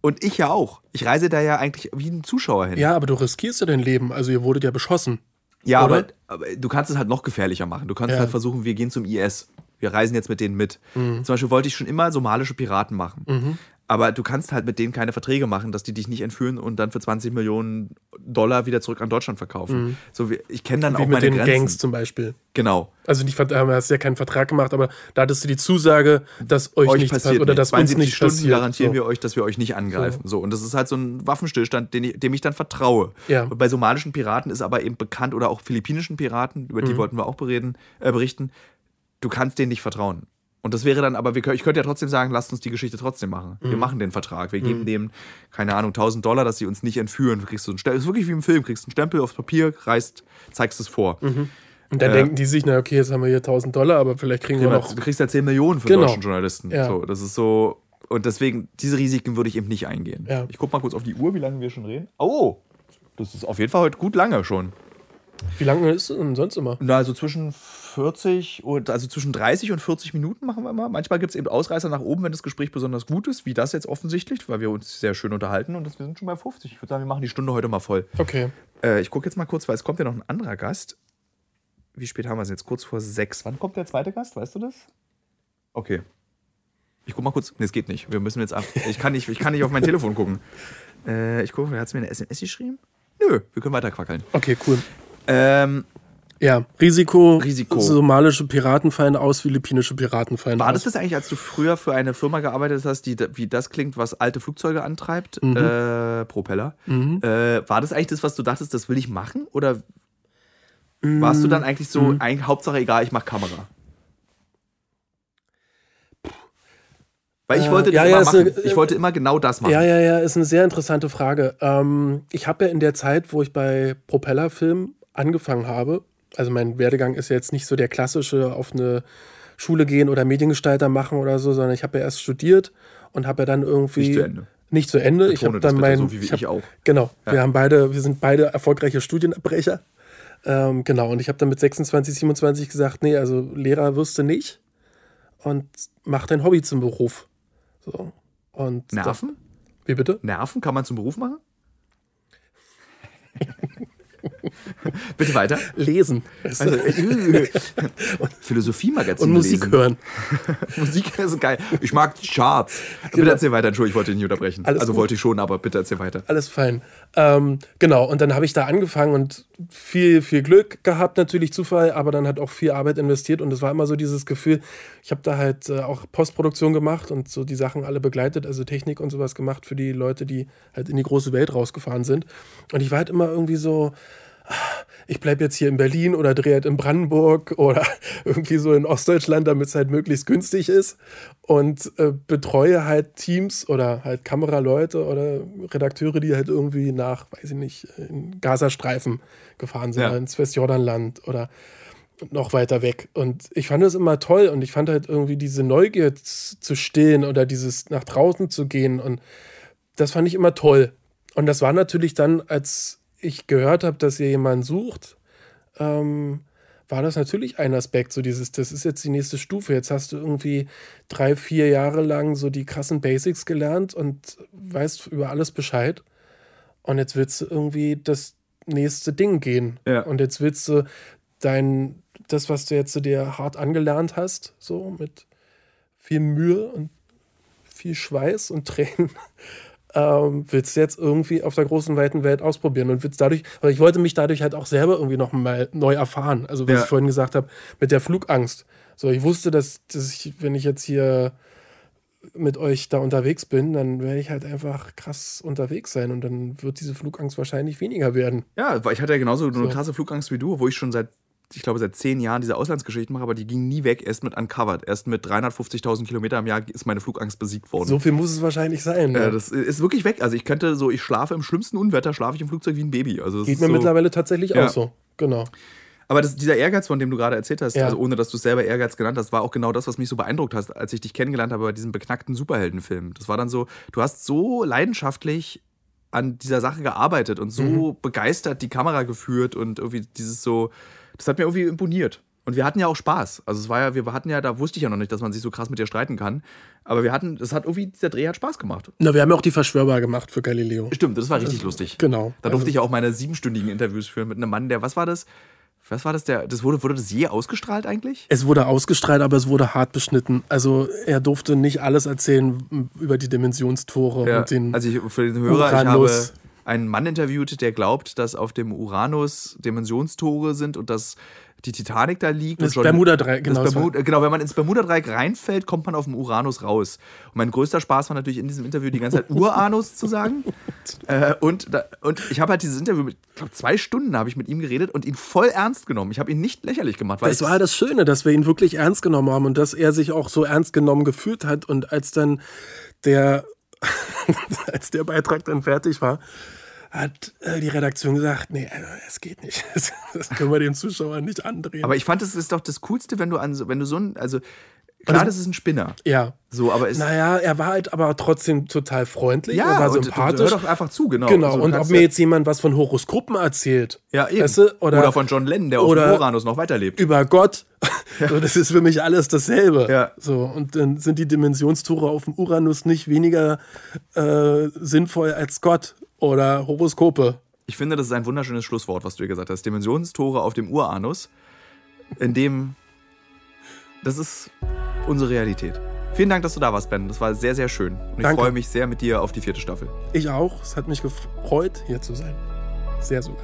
Und ich ja auch. Ich reise da ja eigentlich wie ein Zuschauer hin. Ja, aber du riskierst ja dein Leben. Also ihr wurdet ja beschossen. Ja, aber, aber, du kannst es halt noch gefährlicher machen. Du kannst ja. halt versuchen, wir gehen zum IS. Wir reisen jetzt mit denen mit. Mhm. Zum Beispiel wollte ich schon immer somalische Piraten machen. Mhm. Aber du kannst halt mit denen keine Verträge machen, dass die dich nicht entführen und dann für 20 Millionen Dollar wieder zurück an Deutschland verkaufen. Mhm. So, ich kenne dann wie auch meine mit den Grenzen. Gangs zum Beispiel. Genau. Also nicht, du hast ja keinen Vertrag gemacht, aber da hattest du die Zusage, dass euch, euch nichts passiert oder dass uns nicht Stunden passiert. garantieren so. wir euch, dass wir euch nicht angreifen. So. so. Und das ist halt so ein Waffenstillstand, den ich, dem ich dann vertraue. Ja. Bei somalischen Piraten ist aber eben bekannt oder auch philippinischen Piraten, über die mhm. wollten wir auch bereden, äh, berichten, du kannst denen nicht vertrauen. Und das wäre dann aber, wir, ich könnte ja trotzdem sagen, lasst uns die Geschichte trotzdem machen. Mhm. Wir machen den Vertrag. Wir mhm. geben dem, keine Ahnung, 1000 Dollar, dass sie uns nicht entführen. Du kriegst so einen Stempel, ist wirklich wie im Film, kriegst einen Stempel aufs Papier, reißt, zeigst es vor. Mhm. Und dann äh, denken die sich, na okay, jetzt haben wir hier 1000 Dollar, aber vielleicht kriegen wir noch. Du kriegst ja 10 Millionen für genau. deutschen Journalisten. Ja. So, das ist so. Und deswegen, diese Risiken würde ich eben nicht eingehen. Ja. Ich gucke mal kurz auf die Uhr, wie lange wir schon reden. Oh, das ist auf jeden Fall heute gut lange schon. Wie lange ist es denn sonst immer? Na, also zwischen 40 und also zwischen 30 und 40 Minuten machen wir immer. Manchmal gibt es eben Ausreißer nach oben, wenn das Gespräch besonders gut ist, wie das jetzt offensichtlich, weil wir uns sehr schön unterhalten und das, wir sind schon bei 50. Ich würde sagen, wir machen die Stunde heute mal voll. Okay. Äh, ich gucke jetzt mal kurz, weil es kommt ja noch ein anderer Gast. Wie spät haben wir es jetzt? Kurz vor sechs. Wann kommt der zweite Gast? Weißt du das? Okay. Ich guck mal kurz. Nee, es geht nicht. Wir müssen jetzt ab. Ich kann nicht, ich kann nicht auf mein Telefon gucken. Äh, ich gucke, hat es mir eine SMS geschrieben? Nö, wir können weiter quackeln. Okay, cool. Ähm, ja, Risiko, Risiko. Somalische Piraten fallen aus, philippinische Piraten fallen War aus. War das das eigentlich, als du früher für eine Firma gearbeitet hast, die wie das klingt, was alte Flugzeuge antreibt? Mhm. Äh, Propeller. Mhm. Äh, war das eigentlich das, was du dachtest, das will ich machen? Oder mhm. warst du dann eigentlich so, mhm. eigentlich, Hauptsache egal, ich mache Kamera? Weil ich äh, wollte das ja, immer ja. Eine, ich wollte immer genau das machen. Ja, ja, ja, ist eine sehr interessante Frage. Ähm, ich habe ja in der Zeit, wo ich bei Propellerfilm angefangen habe, also mein Werdegang ist jetzt nicht so der klassische auf eine Schule gehen oder Mediengestalter machen oder so, sondern ich habe ja erst studiert und habe ja dann irgendwie nicht zu Ende. Nicht zu Ende. ich habe dann mein, so wie ich, hab, ich auch. Genau, ja. wir haben beide, wir sind beide erfolgreiche Studienabbrecher. Ähm, genau, und ich habe dann mit 26, 27 gesagt, nee, also Lehrer wirst du nicht und mach dein Hobby zum Beruf. So. Und Nerven? Das, wie bitte? Nerven kann man zum Beruf machen? Bitte weiter. Lesen. Also, äh, Philosophie-Magazin. Und Musik lesen. hören. Musik ist geil. Ich mag Charts. Genau. Bitte erzähl weiter. Entschuldigung, ich wollte dich nicht unterbrechen. Alles also gut. wollte ich schon, aber bitte erzähl weiter. Alles fein. Ähm, genau, und dann habe ich da angefangen und viel, viel Glück gehabt, natürlich Zufall, aber dann hat auch viel Arbeit investiert und es war immer so dieses Gefühl, ich habe da halt äh, auch Postproduktion gemacht und so die Sachen alle begleitet, also Technik und sowas gemacht für die Leute, die halt in die große Welt rausgefahren sind. Und ich war halt immer irgendwie so, ich bleibe jetzt hier in Berlin oder drehe halt in Brandenburg oder irgendwie so in Ostdeutschland, damit es halt möglichst günstig ist und äh, betreue halt Teams oder halt Kameraleute oder Redakteure, die halt irgendwie nach, weiß ich nicht, in Gazastreifen gefahren sind, ja. ins Westjordanland oder noch weiter weg. Und ich fand das immer toll und ich fand halt irgendwie diese Neugier zu stillen oder dieses nach draußen zu gehen und das fand ich immer toll. Und das war natürlich dann, als ich gehört habe, dass ihr jemanden sucht, ähm, war das natürlich ein Aspekt, so dieses, das ist jetzt die nächste Stufe. Jetzt hast du irgendwie drei, vier Jahre lang so die krassen Basics gelernt und weißt über alles Bescheid. Und jetzt willst du irgendwie das nächste Ding gehen. Ja. Und jetzt willst du dein, das, was du jetzt dir hart angelernt hast, so mit viel Mühe und viel Schweiß und Tränen, ähm, willst du jetzt irgendwie auf der großen, weiten Welt ausprobieren und willst dadurch, weil ich wollte mich dadurch halt auch selber irgendwie noch mal neu erfahren. Also, was ja. ich vorhin gesagt habe, mit der Flugangst. So, ich wusste, dass, dass ich, wenn ich jetzt hier mit euch da unterwegs bin, dann werde ich halt einfach krass unterwegs sein und dann wird diese Flugangst wahrscheinlich weniger werden. Ja, weil ich hatte ja genauso eine krasse Flugangst wie du, wo ich schon seit ich glaube, seit zehn Jahren diese Auslandsgeschichten mache, aber die ging nie weg, erst mit Uncovered. Erst mit 350.000 Kilometer im Jahr ist meine Flugangst besiegt worden. So viel muss es wahrscheinlich sein. Ne? Ja, das ist wirklich weg. Also ich könnte so, ich schlafe im schlimmsten Unwetter, schlafe ich im Flugzeug wie ein Baby. Also Geht mir so, mittlerweile tatsächlich ja. auch so. Genau. Aber das, dieser Ehrgeiz, von dem du gerade erzählt hast, ja. also ohne dass du es selber Ehrgeiz genannt hast, war auch genau das, was mich so beeindruckt hat, als ich dich kennengelernt habe bei diesem beknackten Superheldenfilm. Das war dann so, du hast so leidenschaftlich an dieser Sache gearbeitet und so mhm. begeistert die Kamera geführt und irgendwie dieses so, das hat mir irgendwie imponiert. Und wir hatten ja auch Spaß. Also es war ja, wir hatten ja, da wusste ich ja noch nicht, dass man sich so krass mit dir streiten kann. Aber wir hatten, das hat irgendwie, dieser Dreh hat Spaß gemacht. Na, wir haben ja auch die Verschwörbar gemacht für Galileo. Stimmt, das war richtig also, lustig. Genau. Da durfte also, ich ja auch meine siebenstündigen Interviews führen mit einem Mann, der, was war das? Was war das? Der, das wurde, wurde das je ausgestrahlt eigentlich? Es wurde ausgestrahlt, aber es wurde hart beschnitten. Also er durfte nicht alles erzählen über die Dimensionstore ja, und den Also ich, für den Hörer, ich habe einen Mann interviewt, der glaubt, dass auf dem Uranus Dimensionstore sind und dass die Titanic da liegt. Das Bermuda-Dreieck, genau. Bermuda, genau, wenn man ins Bermuda-Dreieck reinfällt, kommt man auf dem Uranus raus. Und mein größter Spaß war natürlich in diesem Interview die ganze Zeit Uranus zu sagen. Äh, und, da, und ich habe halt dieses Interview, mit, ich glaube, zwei Stunden habe ich mit ihm geredet und ihn voll ernst genommen. Ich habe ihn nicht lächerlich gemacht. Das war das Schöne, dass wir ihn wirklich ernst genommen haben und dass er sich auch so ernst genommen gefühlt hat. Und als dann der, als der Beitrag dann fertig war, hat äh, die Redaktion gesagt, nee, also, es geht nicht. Das, können wir den Zuschauern nicht andrehen. Aber ich fand, es ist doch das Coolste, wenn du an wenn du so ein, also klar, also, das ist ein Spinner. Ja. So, aber es naja, er war halt aber trotzdem total freundlich. Ja, er war sympathisch. Hör doch einfach zu, genau. Genau. Also, und ob mir jetzt jemand was von Horoskopen erzählt. Ja, eben. Weißt du, oder, oder, von John Lennon, der auf dem Uranus noch weiterlebt. Über Gott. Ja. So, das ist für mich alles dasselbe. Ja. So, und dann sind die Dimensionstore auf dem Uranus nicht weniger äh, sinnvoll als Gott oder Horoskope. Ich finde, das ist ein wunderschönes Schlusswort, was du hier gesagt hast. Dimensionstore auf dem Uranus, in dem. Das ist unsere Realität. Vielen Dank, dass du da warst, Ben. Das war sehr, sehr schön. Und ich Danke. freue mich sehr mit dir auf die vierte Staffel. Ich auch. Es hat mich gefreut, hier zu sein. Sehr sogar.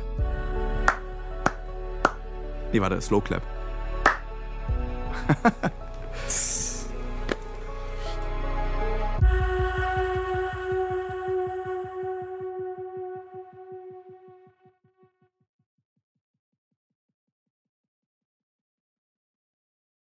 Nee, warte, Slow Clap.